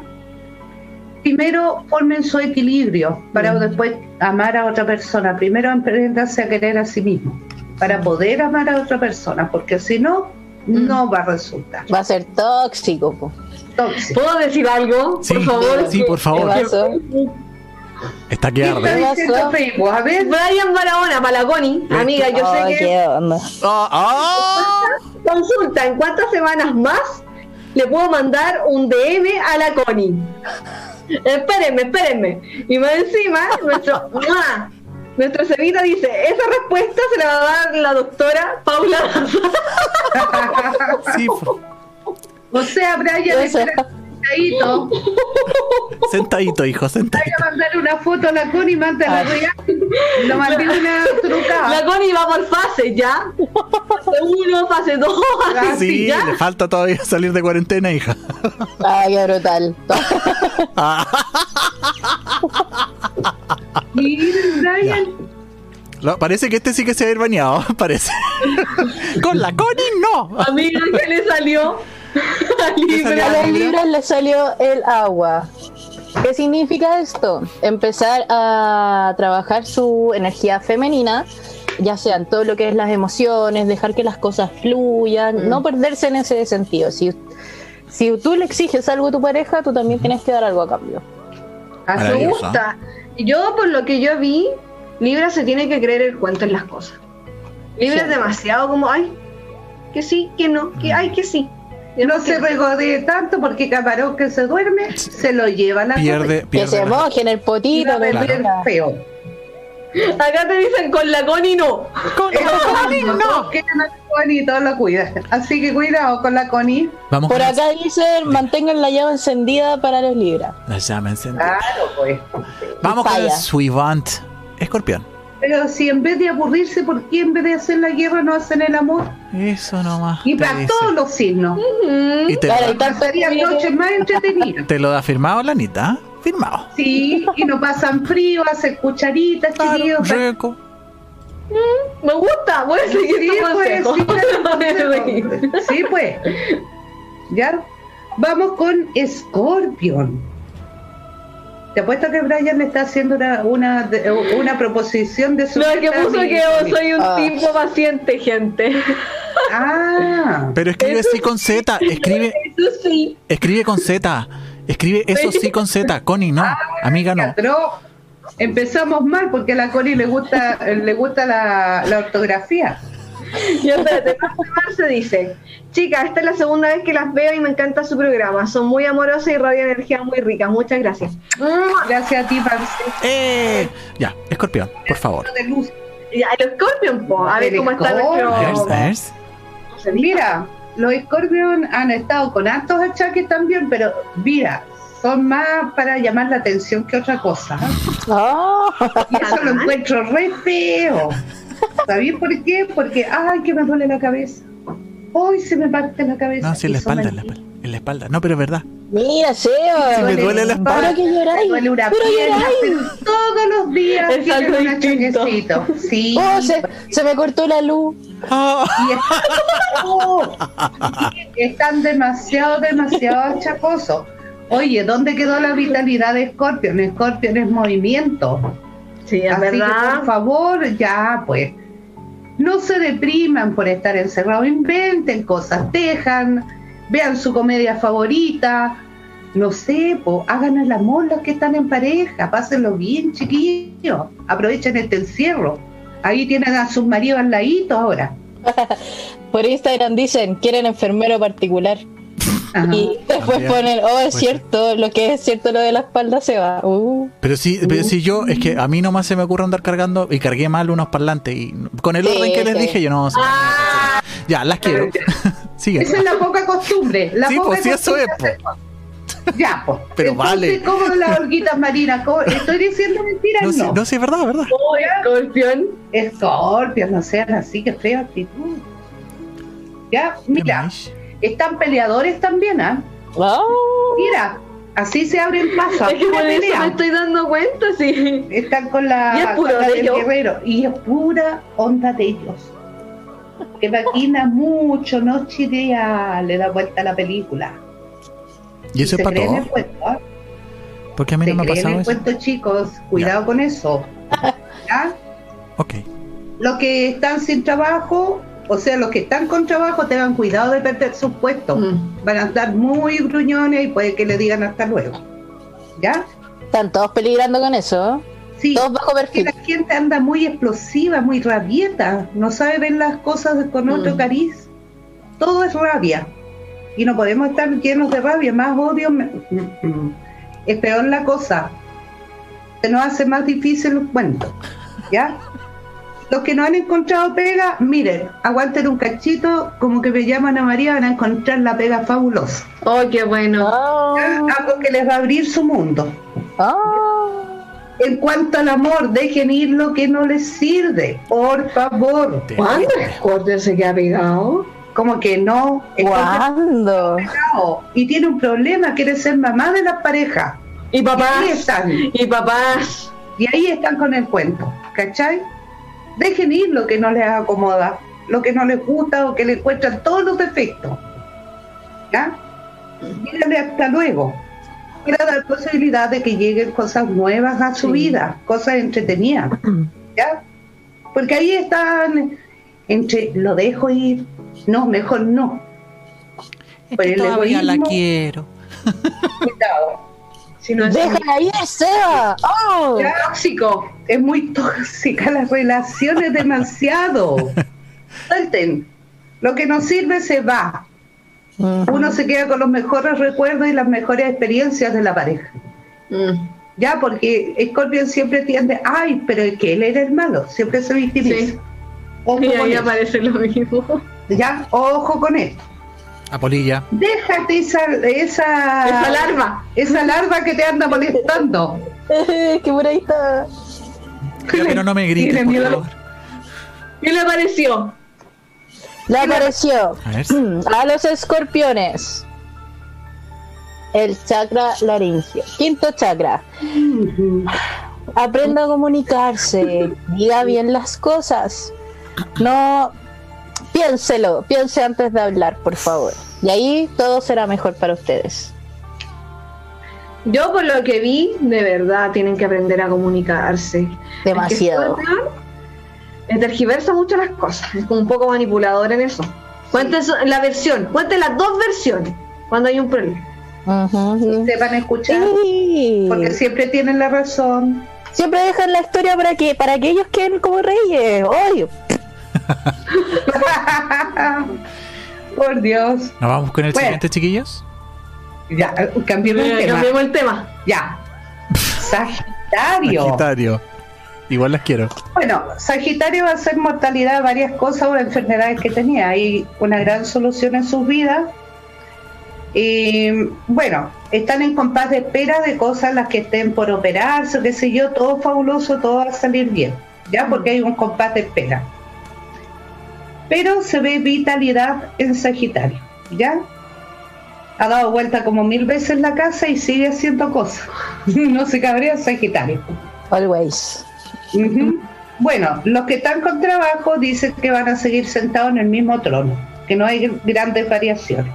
primero formen su equilibrio para después amar a otra persona. Primero emprendanse a querer a sí mismo para poder amar a otra persona, porque si no, no va a resultar. va a ser tóxico, po. Tóxico. ¿Puedo decir algo? Sí, por favor. sí, por ¿Qué favor. pasó? Está que ¿Qué? Facebook? A ver, Brian Barahona, Malagoni, amiga, yo Oh, sé que qué onda. Ah, ah. consulta en cuántas semanas más le puedo mandar un DM a la Connie. Espérenme, espérenme. Y más encima, nuestro, ¡mua! Nuestro Cevita dice, esa respuesta se la va a dar la doctora Paula. Sí, po. o sea, Brian, espera, sentadito. sentadito, hijo, Voy sentadito. a mandar una foto a la Connie, mándala Ay. real. Lo mandé una trucada. La Connie va por fases ya. Fase 1, fase 2, así Sí, ya. le falta todavía salir de cuarentena, hija. Ah, qué brutal. Brian, parece que este sí que se va a ir bañado, parece. Con la Connie, no. Amiga, ¿qué le salió? A Libra. A los libros les salió el agua. ¿Qué significa esto? Empezar a trabajar su energía femenina, ya sean todo lo que es las emociones, dejar que las cosas fluyan, no perderse en ese sentido. Si, si tú le exiges algo a tu pareja, tú también tienes que dar algo a cambio. Así Me Maravilloso. gusta. Yo, por lo que yo vi, Libra se tiene que creer el cuento en las cosas. Libra Sí. es demasiado como, ay, que sí, que no, que ay, que sí. no se regodee tanto porque camarón que se duerme se lo lleva a la Pierde, Que pierde. se la- moje en el potito. a la- feo. Acá te dicen con la Connie no. No. A la Connie y todos lo cuidan. Así que cuidado con la Connie. Vamos Por con acá dicen mantengan la llave encendida para los libras. la llama encendida. Claro, pues. Vamos con el. Suivant. Escorpión. Pero si en vez de aburrirse, ¿por qué en vez de hacer la guerra no hacen el amor? Eso nomás. Y para dice. todos los signos. Mm. Y te, Claro, lo, noches más entretenidas. te lo da firmado, Lanita. ¿eh? Firmado. Sí, y no pasan frío, hacen cucharitas, chiquillos. Rico. Mm, me gusta, voy a seguir Sí, tu pues, consejo. sí, Voy a seguir. Sí, pues. Ya. Vamos con Scorpion. Te apuesto que Brian le está haciendo una, una, una proposición de su. No, que puso que yo soy un Ah. tipo paciente, gente. Ah, Pero escribe sí con Z, escribe, Eso sí. escribe con Z, escribe eso sí con Z, Connie, no, amiga no. pero empezamos mal porque a la Connie le gusta, le gusta la, la ortografía. Y espérate, Marce dice, chicas, esta es la segunda vez que las veo y me encanta su programa. Son muy amorosas y radian energía muy rica. Muchas gracias. Gracias a ti, Marcelo. Eh, ya, escorpión, por favor. de luz. Y a los Scorpion, po. A ver El cómo está Scorpion. A ver, nuestro... a ver. ¿cómo se? Mira, los Scorpion han estado con altos achaques también, pero mira, son más para llamar la atención que otra cosa. Oh, Y eso lo encuentro re feo. ¿Sabéis por qué? Porque, ay, que me duele la cabeza. Hoy se me parte la cabeza. No, sí, en la espalda, en la espalda, en la espalda. No, pero es verdad. mira, Seba. Sí, me duele la espalda. Ahora que lloráis. Me duele una Pero lloráis. pero todos los días Es algo un distinto. Sí. Oh, se, se me cortó la luz. Ah, Y es- Oh, están demasiado, demasiado achacosos. Oye, ¿dónde quedó la vitalidad de Scorpion? Scorpion es movimiento. Sí, es Así que por favor, ya pues, no se depriman por estar encerrados, inventen cosas, tejan, vean su comedia favorita, no sé, pues, hagan el amor los que están en pareja, pásenlo bien, chiquillos, aprovechen este encierro. Ahí tienen a sus maridos al ladito ahora. Por Instagram dicen, quieren enfermero particular. Ajá. Y después También. ponen, oh, es Puede cierto, lo que es cierto lo de la espalda se va. Uh. Pero sí, pero sí yo, es que a mí nomás se me ocurre andar cargando y cargué mal unos parlantes y con el Sí, orden que les sí. dije yo no sé. Ya, las quiero. Sigue. Esa es la poca costumbre. La Sí, poca pues sí, eso es, costumbre Ya, pues. Pero Entonces, vale. ¿Cómo las orguitas marinas? ¿Cómo- ¿Estoy diciendo mentiras? No, No. sí, no, sí, es verdad, es verdad. Oh, Scorpion. Escorpios, no sean así, que fea actitud. Ya, mira, están peleadores también, ¿ah? Oh. Mira, así se abren pasos. Es que por pura eso pelea. me estoy dando cuenta, sí. Están con la, Y es puro de del ellos. guerrero y es pura onda de ellos. Que maquina mucho, no chirea, le da vuelta a la película. Y eso es se para todo. cuento. Porque a mí Se no me ha pasado eso. cuento, chicos. Cuidado con eso. ¿Ya? Ok. Los que están sin trabajo, o sea, los que están con trabajo, tengan cuidado de perder sus puestos. Mm. Van a estar muy gruñones y puede que le digan hasta luego. ¿Ya? Están todos peligrando con eso. Sí. Todos bajo Que perfil. la gente anda muy explosiva, muy rabieta, no sabe ver las cosas con otro Mm. cariz. Todo es rabia. Y no podemos estar llenos de rabia, más odio. me-. Es peor la cosa. Se nos hace más difícil el cuento. ¿Ya? Los que no han encontrado pega, miren, aguanten un cachito, como que me llaman a María, van a encontrar la pega fabulosa. Oh, qué bueno. Oh. Algo que les va a abrir su mundo. Oh. En cuanto al amor, dejen ir lo que no les sirve, por favor. ¿Cuándo Scorpion se queda pegado? Como que no, ¿Cuándo? y tiene un problema, quiere ser mamá de las parejas. Y Y ahí papás. están, Y papás. y ahí están con el cuento, ¿cachai? Dejen ir lo que no les acomoda, lo que no les gusta o que le encuentran todos los defectos. ¿Ya? Díganle hasta luego. Quiero dar posibilidad de que lleguen cosas nuevas a su Sí. vida, cosas entretenidas. ¿Ya? Porque ahí están entre lo dejo ir, no, mejor no. Es que todavía la quiero. Cuidado. Si no es Déjala ir, Seba. Oh. Tóxico. Es muy tóxica las relaciones demasiado. Suelten. Lo que no sirve se va. Uno se queda con los mejores recuerdos y las mejores experiencias de la pareja. Mm. Ya, porque Scorpion siempre tiende, ay, pero es que él era el malo, siempre se victimiza. Sí. Ojo Y ahí aparece lo mismo. Ya, ojo con esto. Apolilla. Déjate esa, esa, Esa larva. esa larva que te anda molestando. que por ahí está. Ya, pero no me grites, por miedo. favor. ¿Qué le pareció? Le apareció A ver. a los escorpiones el chakra laringio. Quinto chakra. aprenda a comunicarse, diga bien las cosas. No, piénselo, piense antes de hablar, por favor. Y ahí todo será mejor para ustedes. Yo por lo que vi, de verdad tienen que aprender a comunicarse. Demasiado. Es tergiversa mucho las cosas, es como un poco manipulador en eso. Cuente eso- la versión, cuente las dos versiones cuando hay un problema. Sepan escuchar, Sí. porque siempre tienen la razón. Siempre dejan la historia para que para que ellos queden como reyes. Obvio. Por Dios. ¿Nos vamos con el Bueno. siguiente, chiquillos? Ya, cambiemos el Eh, tema. cambiemos el tema. Ya. Sagitario. Sagitario. Igual las quiero. Bueno, Sagitario va a ser mortalidad de varias cosas o enfermedades que tenía. Hay una gran solución en sus vidas. Y bueno, están en compás de espera de cosas las que estén por operarse, qué sé yo, todo fabuloso, todo va a salir bien, ¿ya? Porque hay un compás de espera. Pero se ve vitalidad en Sagitario, ¿ya? Ha dado vuelta como mil veces la casa y sigue haciendo cosas. no se cabrea Sagitario. Always. Bueno, los que están con trabajo dicen que van a seguir sentados en el mismo trono, que no hay grandes variaciones.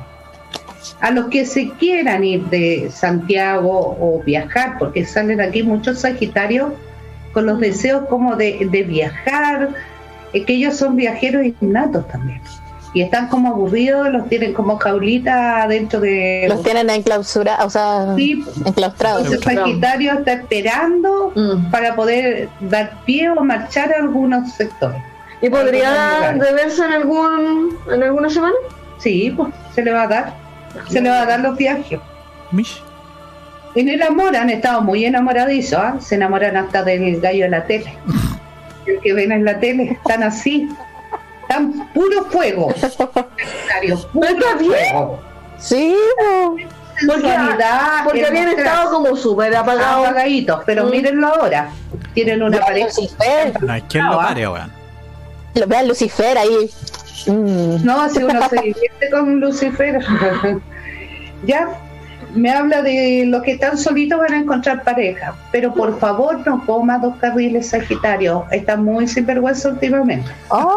A los que se quieran ir de Santiago o viajar, porque salen aquí muchos Sagitarios con los deseos como de, de viajar, es que ellos son viajeros innatos también. Y están como aburridos, los tienen como jaulita dentro de... Los tienen en clausura, o sea, Sí, enclaustrados. entonces Sagitario está esperando Mm. para poder dar pie o marchar a algunos sectores. ¿Y podría deberse en algún en alguna semana? Sí, pues se le va a dar, se le va a dar los viajes. Mish. En el amor han estado muy enamoradizos, ¿ah? se enamoran hasta del gallo de la tele. El que ven en la tele están así, están puro fuego. Puro ¿Está bien? fuego. Sí, po. Porque, porque habían estado como súper apagados. apagaditos, pero Mm. mírenlo ahora. Tienen una pareja. Lucifer, No lo pare, weón. lo- vean Lucifer ahí. Mm. No, si uno se divierte con Lucifer. ya, me habla de los que están solitos van a encontrar pareja, pero por favor no coma dos carriles Sagitarios, están muy sinvergüenza últimamente. Oh,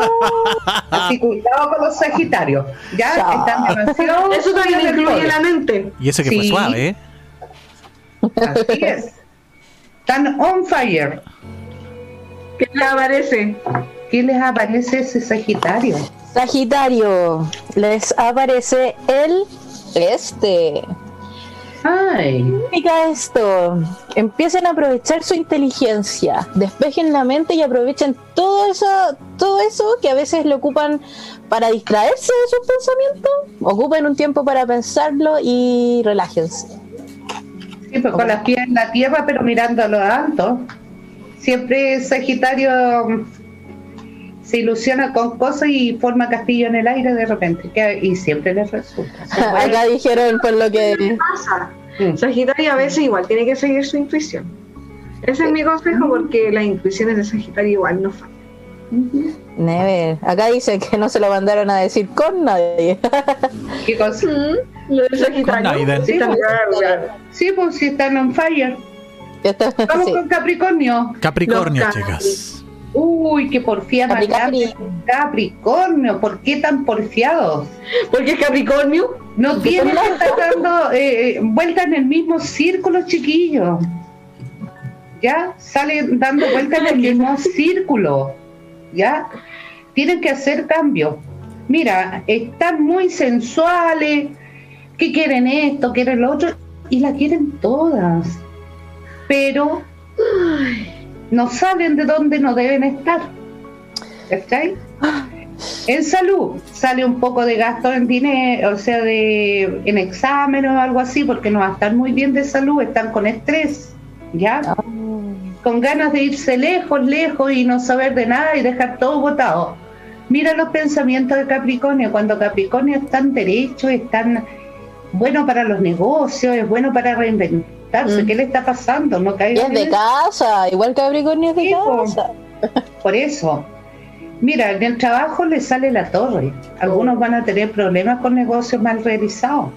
Así cuidado con los Sagitarios, ya Ya. están demasiado. Eso también incluye la mente. Y eso que fue Sí. suave, ¿eh? Así es. Están on fire. ¿Qué le aparece? ¿Qué les aparece ese Sagitario? Sagitario, les aparece el este. Ay, significa esto? Empiecen a aprovechar su inteligencia, despejen la mente y aprovechen todo eso, todo eso que a veces le ocupan para distraerse de sus pensamientos. Ocupen un tiempo para pensarlo y relájense. Sí, pues con las pies en la tierra, pero mirando a. Siempre Sagitario mm, se ilusiona con cosas y forma castillo en el aire de repente, que- y siempre les resulta. Acá dijeron por lo ¿Qué que pasa? Mm. Sagitario a veces igual tiene que seguir su intuición. Ese es mi consejo porque las intuiciones de Sagitario igual no fallan. Never. Acá dice que no se lo mandaron a decir con nadie. ¿Qué cosa? Mm, Lo de Sagitario. Sí, también, claro. Sí, pues si están on fire. Vamos sí. con Capricornio. Capricornio, Los chicas. Uy, qué porfía más Capri. Capricornio, ¿por qué tan porfiados? Porque es Capricornio. No tienen que estar dando eh, vueltas en el mismo círculo, chiquillos. Ya salen dando vueltas en el mismo círculo. Ya tienen que hacer cambios. Mira, están muy sensuales. que quieren esto? ¿Quieren lo otro? Y la quieren todas. Pero no saben de dónde no deben estar. ¿Cachai? En salud sale un poco de gasto en dinero, o sea, de, en examen o algo así, porque no va a estar muy bien de salud, están con estrés, ¿ya? Con ganas de irse lejos, lejos y no saber de nada y dejar todo botado. Mira los pensamientos de Capricornio, cuando Capricornio es tan derecho, es tan bueno para los negocios, es bueno para Mm. ¿qué le está pasando? No es de eso. casa, igual Capricornio es de Sí, casa. Por eso, mira, en el trabajo le sale la torre. Algunos van a tener problemas con negocios mal realizados.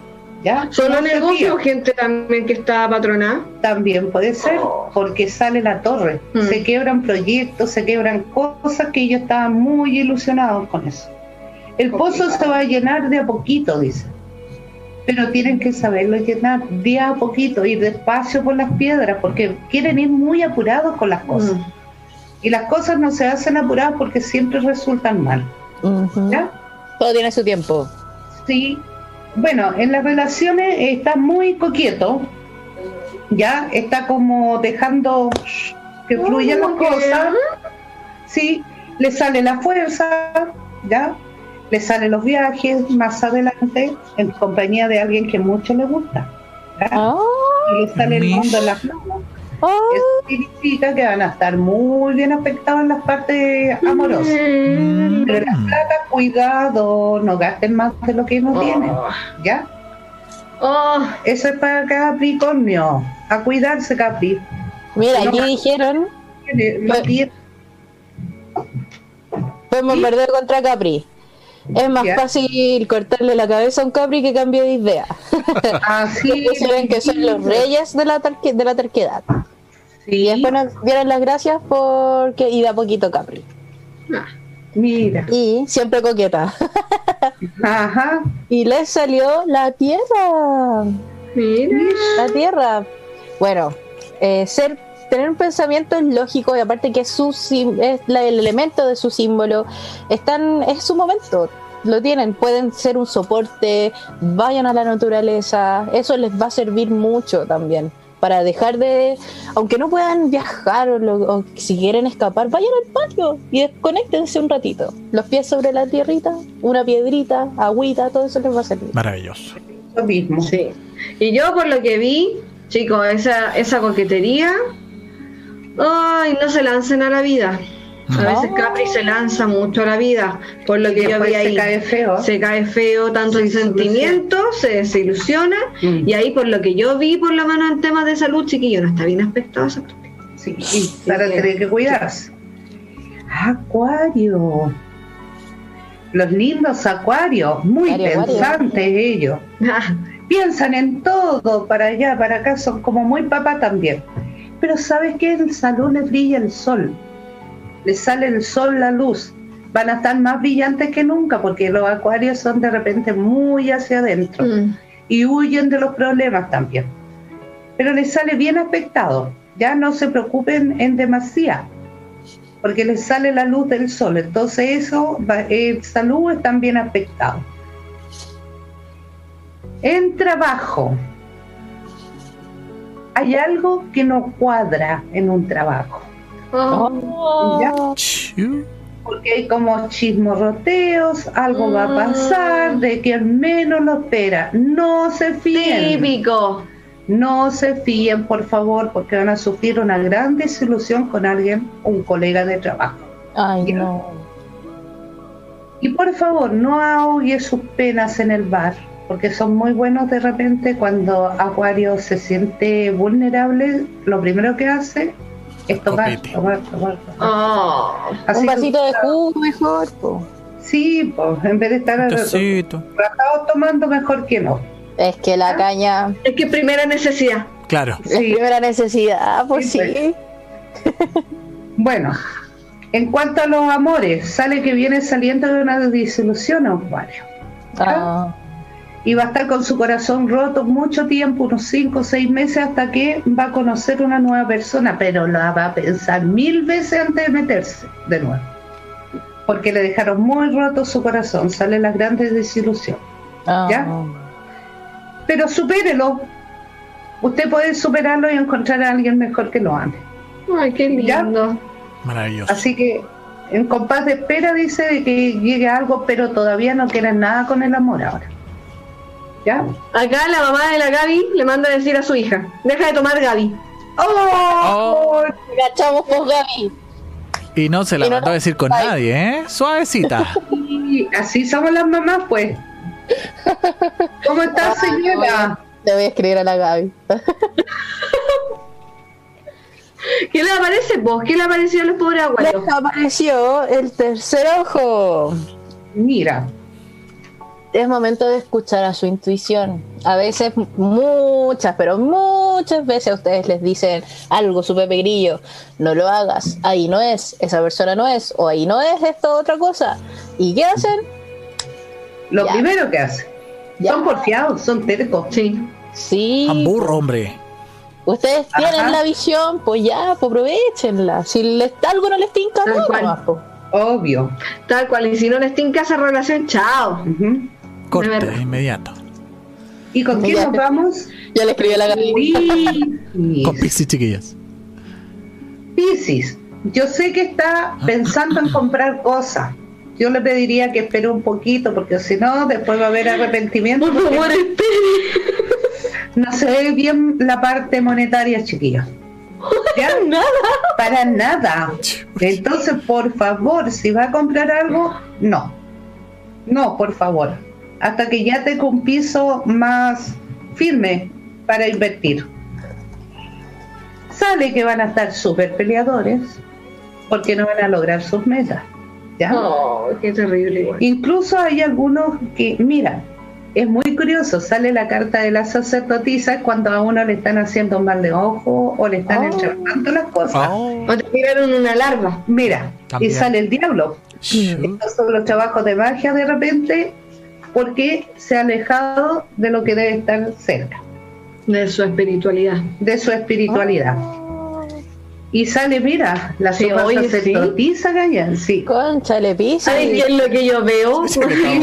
¿Ya? Solo No se negocio, fía. gente también que está patronada. También puede ser, porque sale la torre. Mm. Se quebran proyectos, se quebran cosas que ellos estaban muy ilusionados con eso. El pozo se va a llenar de a poquito, dice. Pero tienen que saberlo llenar de a poquito, ir despacio por las piedras, porque quieren ir muy apurados con las cosas. Mm. Y las cosas no se hacen apuradas porque siempre resultan mal. ¿Ya? Todo tiene su tiempo. Sí. Bueno, en las relaciones está muy coquieto. Ya está como dejando que fluyan las cosas. Sí, le sale la fuerza, ¿ya? Le salen los viajes más adelante en compañía de alguien que mucho le gusta. Ah, Y le sale el mundo en las manos. ah. Eso significa que van a estar muy bien afectados en las partes amorosas. Mm. Pero la plata, cuidado, no gasten más de lo que no tienen, ¿ya? Oh, Eso es para Capricornio. A cuidarse, Capri. Mira, No, aquí no. dijeron, podemos perder contra Capri. Es más Ya. fácil cortarle la cabeza a un Capri que cambie de idea. Así Pusieron que son los reyes de la, de la terquedad. Sí, Y después nos dieron las gracias porque y de a poquito Capri. ah, mira. Y siempre coqueta. Ajá. y les salió la tierra. mira. La tierra. Bueno, eh, ser tener un pensamiento es lógico y aparte que es, su, sim- es la- el elemento de su símbolo, están, es su momento. Lo tienen, pueden ser un soporte, vayan a la naturaleza, eso les va a servir mucho también para dejar de, aunque no puedan viajar o, lo- o si quieren escapar, vayan al patio y desconectense un ratito. Los pies sobre la tierrita, una piedrita, agüita, todo eso les va a servir. Maravilloso. Lo mismo. Sí. Y yo por lo que vi, chicos, esa, esa coquetería, ay, no se lancen a la vida. A No. veces Capri se lanza mucho a la vida, por lo Y que yo vi se ahí. cae feo. Se cae feo tanto Se en sentimientos, se desilusiona, Mm. y ahí por lo que yo vi por la mano en temas de salud, chiquillo, no está bien aspectado esa parte. Sí, y para sí. tener que cuidarse. Acuario. Los lindos acuarios, muy Acuario, acuario. pensantes ellos. Piensan en todo, para allá, para acá, son como muy papá también. Pero ¿sabes qué? En salud les brilla el sol. Les sale el sol, la luz. Van a estar más brillantes que nunca porque los acuarios son de repente muy hacia adentro Mm. y huyen de los problemas también. Pero les sale bien aspectado. Ya no se preocupen en demasía, porque les sale la luz del sol. Entonces eso, en salud están bien aspectados. En trabajo, hay algo que no cuadra en un trabajo. Oh. Porque hay como chismorroteos, algo va a pasar, de quien menos lo espera. No se fíen. Típico. No se fíen, por favor, porque van a sufrir una gran desilusión con alguien, un colega de trabajo. Ay, Ya. no. Y por favor, no ahogue sus penas en el bar, porque son muy buenos de repente cuando Acuario se siente vulnerable, lo primero que hace es tomar, Copete. tomar, tomar, tomar. Oh. Así Un que- vasito de jugo mejor. po. Sí, pues, en vez de estar rajados tomando, mejor que no. Es que la caña Es que primera necesidad. Claro. es primera necesidad, pues Sí, sí. Bueno, en cuanto a los amores, sale que viene saliendo de una disolución Acuario. Ah, y va a estar con su corazón roto mucho tiempo, unos 5 o 6 meses, hasta que va a conocer una nueva persona, pero la va a pensar mil veces antes de meterse de nuevo. Porque le dejaron muy roto su corazón, sale la gran desilusión. ah. ¿Ya? Pero supérelo. Usted puede superarlo y encontrar a alguien mejor que lo ame. Ay, qué ¿Ya? lindo. Maravilloso. Así que en compás de espera dice de que llegue algo, pero todavía no quieren nada con el amor ahora. ¿Ya? Acá la mamá de la Gaby le manda a decir a su hija, deja de tomar Gaby. ¡Oh! Gachamos por Gaby. Y no se la Y no mandó a decir con nadie, ¿eh? Suavecita. Y así somos las mamás, pues. ¿Cómo está, señora? Le voy a escribir a la Gaby. ¿Qué le aparece, vos? ¿Qué le apareció a los pobres abuelos? Les apareció el tercer ojo. Mira, es momento de escuchar a su intuición. A veces, muchas, pero muchas veces a ustedes les dicen algo, su Pepe Grillo, no lo hagas, ahí no es, esa persona no es, o ahí no es esto otra cosa. ¿Y qué hacen? Lo Ya. primero que hacen. Ya. Son porfiados, son tercos. Sí. Sí. Hamburro, hombre. Ustedes tienen Ajá. la visión, pues ya, pues aprovechenla. Si les, algo no les tinca, no, pues. Obvio. Tal cual. Y si no les tinca esa relación, chao. Corte de inmediato. ¿Y con quién nos vamos? Ya le escribí a la Gaby. Con Piscis. Pixie, chiquillas. Piscis. Yo sé que está pensando en comprar cosas. Yo le pediría que espere un poquito, porque si no, después va a haber arrepentimiento. Por favor, espere. No se ve bien la parte monetaria, chiquillos. ¿Ya? Nada. Para nada. Entonces, por favor, si va a comprar algo, no. No, por favor. Hasta que ya tenga un piso más firme para invertir. Sale que van a estar súper peleadores porque no van a lograr sus metas. ¿Ya? Oh, qué terrible. Incluso hay algunos que, mira, es muy curioso, sale la carta de la sacerdotisa cuando a uno le están haciendo un mal de ojo o le están Oh. las cosas. Oh, O te tiraron una larva. Mira, También. y sale el diablo. Estos son los trabajos de magia de repente porque se ha alejado de lo que debe estar cerca, De su espiritualidad. de su espiritualidad. Y sale, mira, la Sí, sopa oye, sacerdotisa, Gaya, sí. Conchale, pisa. ¿Sabes qué es lo que yo veo? Sí,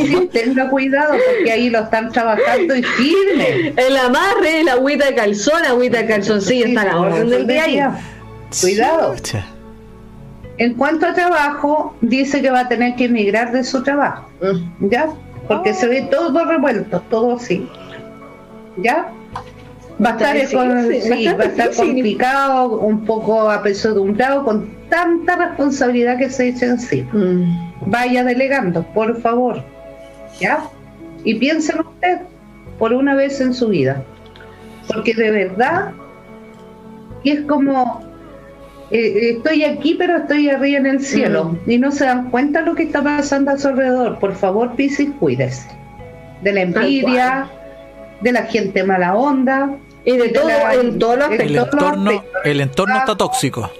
sí, tenga cuidado porque ahí lo están trabajando y firme. El amarre, el agüita de calzón, agüita de calzoncillo, está la orden del día ahí. Cuidado. Chucha. En cuanto a trabajo, dice que va a tener que emigrar de su trabajo, Mm. ¿ya? Porque se ve todo revuelto, todo así. ¿Ya? Va a estar, con- sí, va a estar complicado, un poco apesadumbrado, con tanta responsabilidad que se echa encima. Mm. Vaya delegando, por favor. ¿Ya? Y piensen usted por una vez en su vida. Porque de verdad, y es como, eh, estoy aquí, pero estoy arriba en el cielo. Y no se dan cuenta lo que está pasando a su alrededor. Por favor, Piscis, cuídese. De la envidia, de la gente mala onda. Y de de todo, la- en todos los de El aspectos. todos los entorno, aspectos. el entorno está tóxico.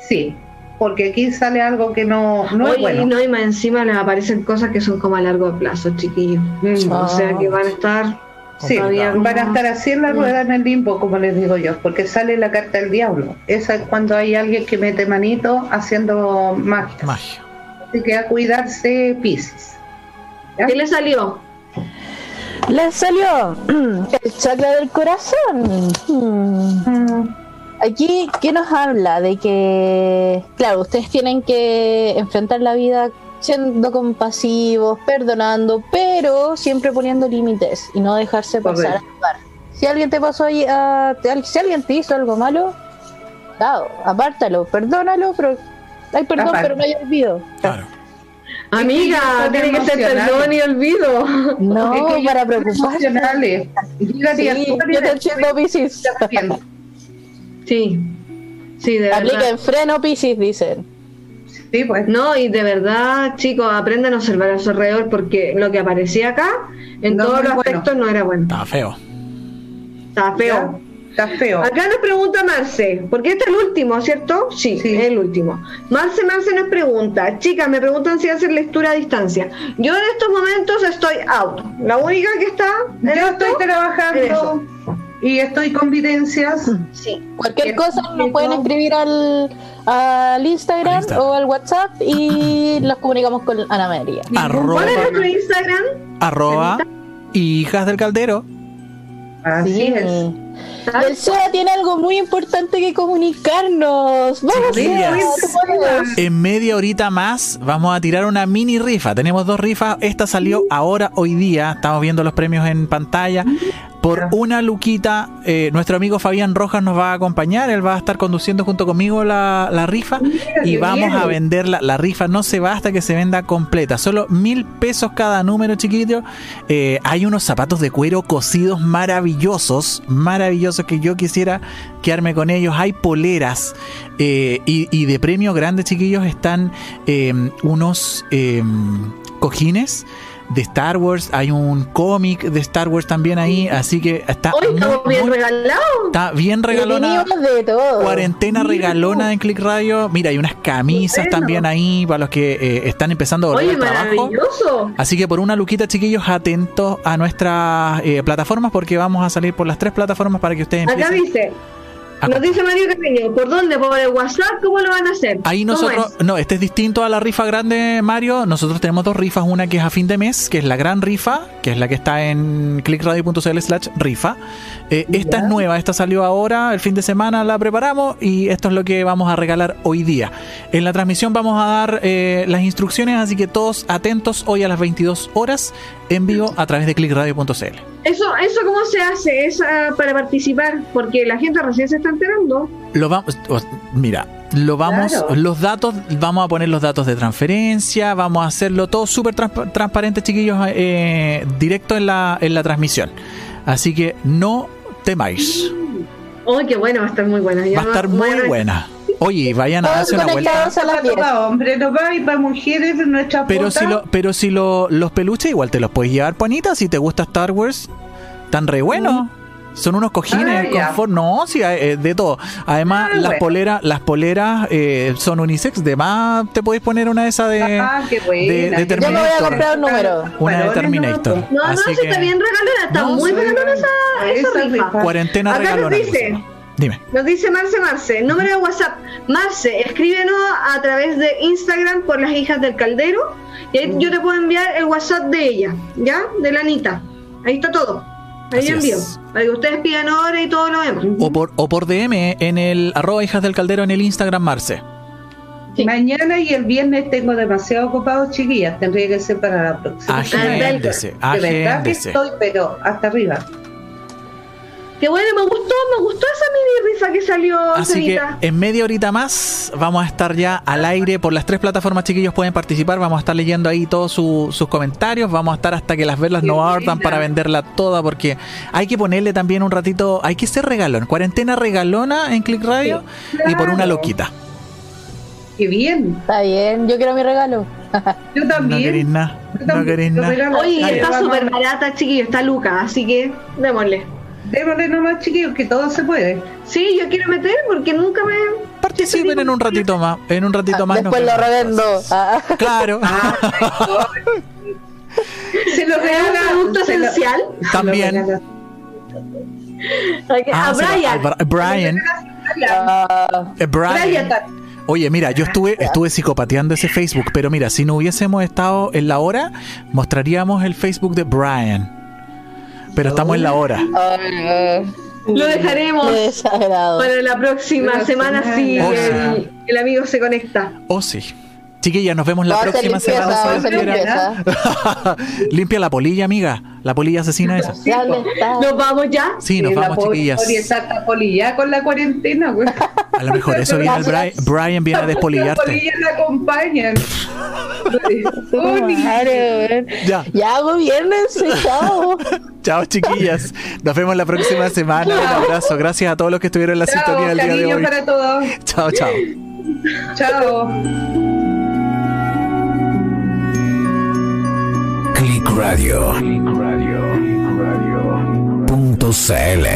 Sí, porque aquí sale algo que no, no es bueno. y no, y más encima les aparecen cosas que son como a largo plazo, chiquillos. Mm. O sea que van a estar Sí, van a estar así en la rueda en el limbo, como les digo yo, porque sale la carta del diablo. Esa es cuando hay alguien que mete manito haciendo magia. Magia. Así que a cuidarse Pisces. ¿Qué le salió? Les salió el chakra del corazón. Hmm. Aquí, ¿qué nos habla? De que, claro, ustedes tienen que enfrentar la vida siendo compasivos, perdonando, pero siempre poniendo límites y no dejarse pasar a lugar. Si alguien te pasó ahí, a- te- si alguien te hizo algo malo, claro, apártalo, perdónalo, pero hay perdón, Aparte. pero no hay olvido. Claro. Amiga, tiene que ser perdón y olvido. No, Es que para preocuparse. Sí, yo te entiendo, arrepienten. Sí, sí, de verdad. Apliquen freno, Piscis, dicen. Sí, pues. No, y de verdad, chicos, aprendan a observar a su alrededor porque lo que aparecía acá, en No, todos los bueno. aspectos, no era bueno. Está feo. Estaba feo. Está feo. Acá nos pregunta Marce, porque este es el último, ¿cierto? Sí, Sí. es el último. Marce Marce nos pregunta, chicas, me preguntan si hacen lectura a distancia. Yo en estos momentos estoy out. La única que está en Yo esto, estoy trabajando eso. y estoy con videncias. Sí. Cualquier cosa nos pueden escribir al, al Instagram, Al Instagram. o al WhatsApp y los comunicamos con Ana María. Arroba, ¿Cuál es nuestro Instagram? arroba hijas del caldero. Así Sí. es. El SEA tiene algo muy importante que comunicarnos. Vamos, puedes. En media horita más vamos a tirar una mini rifa. Tenemos dos rifas. Esta salió ahora, hoy día. Estamos viendo los premios en pantalla. Por una luquita, eh, nuestro amigo Fabián Rojas nos va a acompañar. Él va a estar conduciendo junto conmigo la, la rifa. Y vamos a venderla. La rifa no se va hasta que se venda completa. Solo mil pesos cada número, chiquillo. Eh, hay unos zapatos de cuero cosidos maravillosos. Maravillosos que yo quisiera quedarme con ellos. Hay poleras. eh, y, de premio grande, chiquillos, están eh, unos eh, cojines de Star Wars, hay un cómic de Star Wars también ahí, así que está Hoy muy, estamos bien muy- regalados. está bien regalona. Tenemos de todo. Cuarentena regalona en Click Radio. Mira, hay unas camisas Bueno. también ahí para los que eh, están empezando a volver Oye, al trabajo. Así que por una luquita, chiquillos, atentos a nuestras eh, plataformas porque vamos a salir por las tres plataformas para que ustedes Acá empiecen. dice, nos dice Mario Carreño, ¿por dónde? ¿Por el WhatsApp? ¿Cómo lo van a hacer? Ahí ¿Cómo nosotros, no, este es distinto a la rifa grande, Mario. Nosotros tenemos dos rifas, una que es a fin de mes, que es la gran rifa, que es la que está en clickradio.cl slash rifa. Eh, esta es nueva, esta salió ahora, el fin de semana la preparamos y esto es lo que vamos a regalar hoy día. En la transmisión vamos a dar eh, las instrucciones, así que todos atentos hoy a las 22 horas en vivo a través de clickradio.cl. Eso, ¿Eso cómo se hace? ¿Es ah, para participar? Porque la gente recién se está enterando. Lo vamos, mira, lo vamos, Claro. los datos, vamos a poner los datos de transferencia, vamos a hacerlo todo súper transpa- transparente, chiquillos, eh, directo en la, en la transmisión. Así que no temáis, ¡Uy, qué bueno! Va a estar muy buena. Ya va a estar muy buena. Oye, vayan a darse una vuelta. conectados a 10. Para hombres no va y para mujeres nuestra Pero si, lo, pero si lo- los peluches igual te los puedes llevar, Juanita, si te gusta Star Wars, tan re bueno. Son unos cojines, Ah, confort, no, sí, eh, de todo. Además, Ah, las bueno. poleras, las poleras eh, son unisex, de más te podéis poner una de esas de, Ah, qué de- de Yo me voy a Terminator. comprar un número. una de Terminator. no, No, Así sí que- está bien regalona. Está No, muy regalona esa, esa Esa rifa. rifa. Cuarentena Acá regalona. dice. Dime. nos dice Marce Marce, número de WhatsApp. Marce, escríbenos a través de Instagram por las hijas del caldero. Y ahí yo te puedo enviar el WhatsApp de ella, ¿ya? De la Anita. Ahí está todo. Ahí Así envío. es. Para que ustedes pidan hora y todo lo demás. O por, o por DM en el arroba hijas del caldero en el Instagram Marce. Mañana y el viernes tengo demasiado ocupado, chiquillas. Tendría que ser para la próxima. Agéndese, De verdad que estoy, pero hasta arriba. Qué bueno, me gustó, me gustó esa mini rifa que salió, Así que en media horita más vamos a estar ya al aire por las tres plataformas, chiquillos pueden participar, vamos a estar leyendo ahí todos su- sus comentarios, vamos a estar hasta que las velas Qué no ardan para venderla toda porque hay que ponerle también un ratito, hay que ser regalón, cuarentena regalona en Click Radio y por una loquita. Qué bien. Está bien, yo quiero mi regalo. Yo No también. queréis nada, Yo no quiero nada. regalar. Oye, está súper barata, chiquillo, está Luca, así que démosle. Démosle nomás, chiquillos, que todo se puede. Sí, yo quiero meter porque nunca me. Participen en un ratito más, en un ratito más. nos Después lo revendo. Ah. Claro, Se lo ¿Es un regala. producto esencial? También. regala. Ah, a Brian. a Brian, Ah, eh, Brian. Brian. Oye, mira, yo estuve, estuve psicopateando ese Facebook, pero mira, si no hubiésemos estado en la hora, mostraríamos el Facebook de Brian. Pero estamos en la hora. Lo dejaremos para la próxima Pero semana si Oh, el, el amigo se conecta. Oh, sí. Chiquilla, nos vemos la próxima limpieza, semana. vamos a si hacer Dios quiere. limpieza. Limpia la polilla, amiga. La polilla asesina esa. ¿Dónde está? Nos vamos ya. Sí, nos Sí, la vamos, chiquillas. Hasta polilla con la cuarentena, güey. A lo mejor eso viene el Brian. Brian viene a Las despolillarte. polillas la acompañan. Poli. Claro, weón. Ya. Ya, gobiernense, chao. Chao, chiquillas. Nos vemos la próxima semana. Un abrazo. Gracias a todos los que estuvieron en la Chao, sintonía del día de cariño hoy. para todos. Chao, chao. Chao. Radio. Punto CL.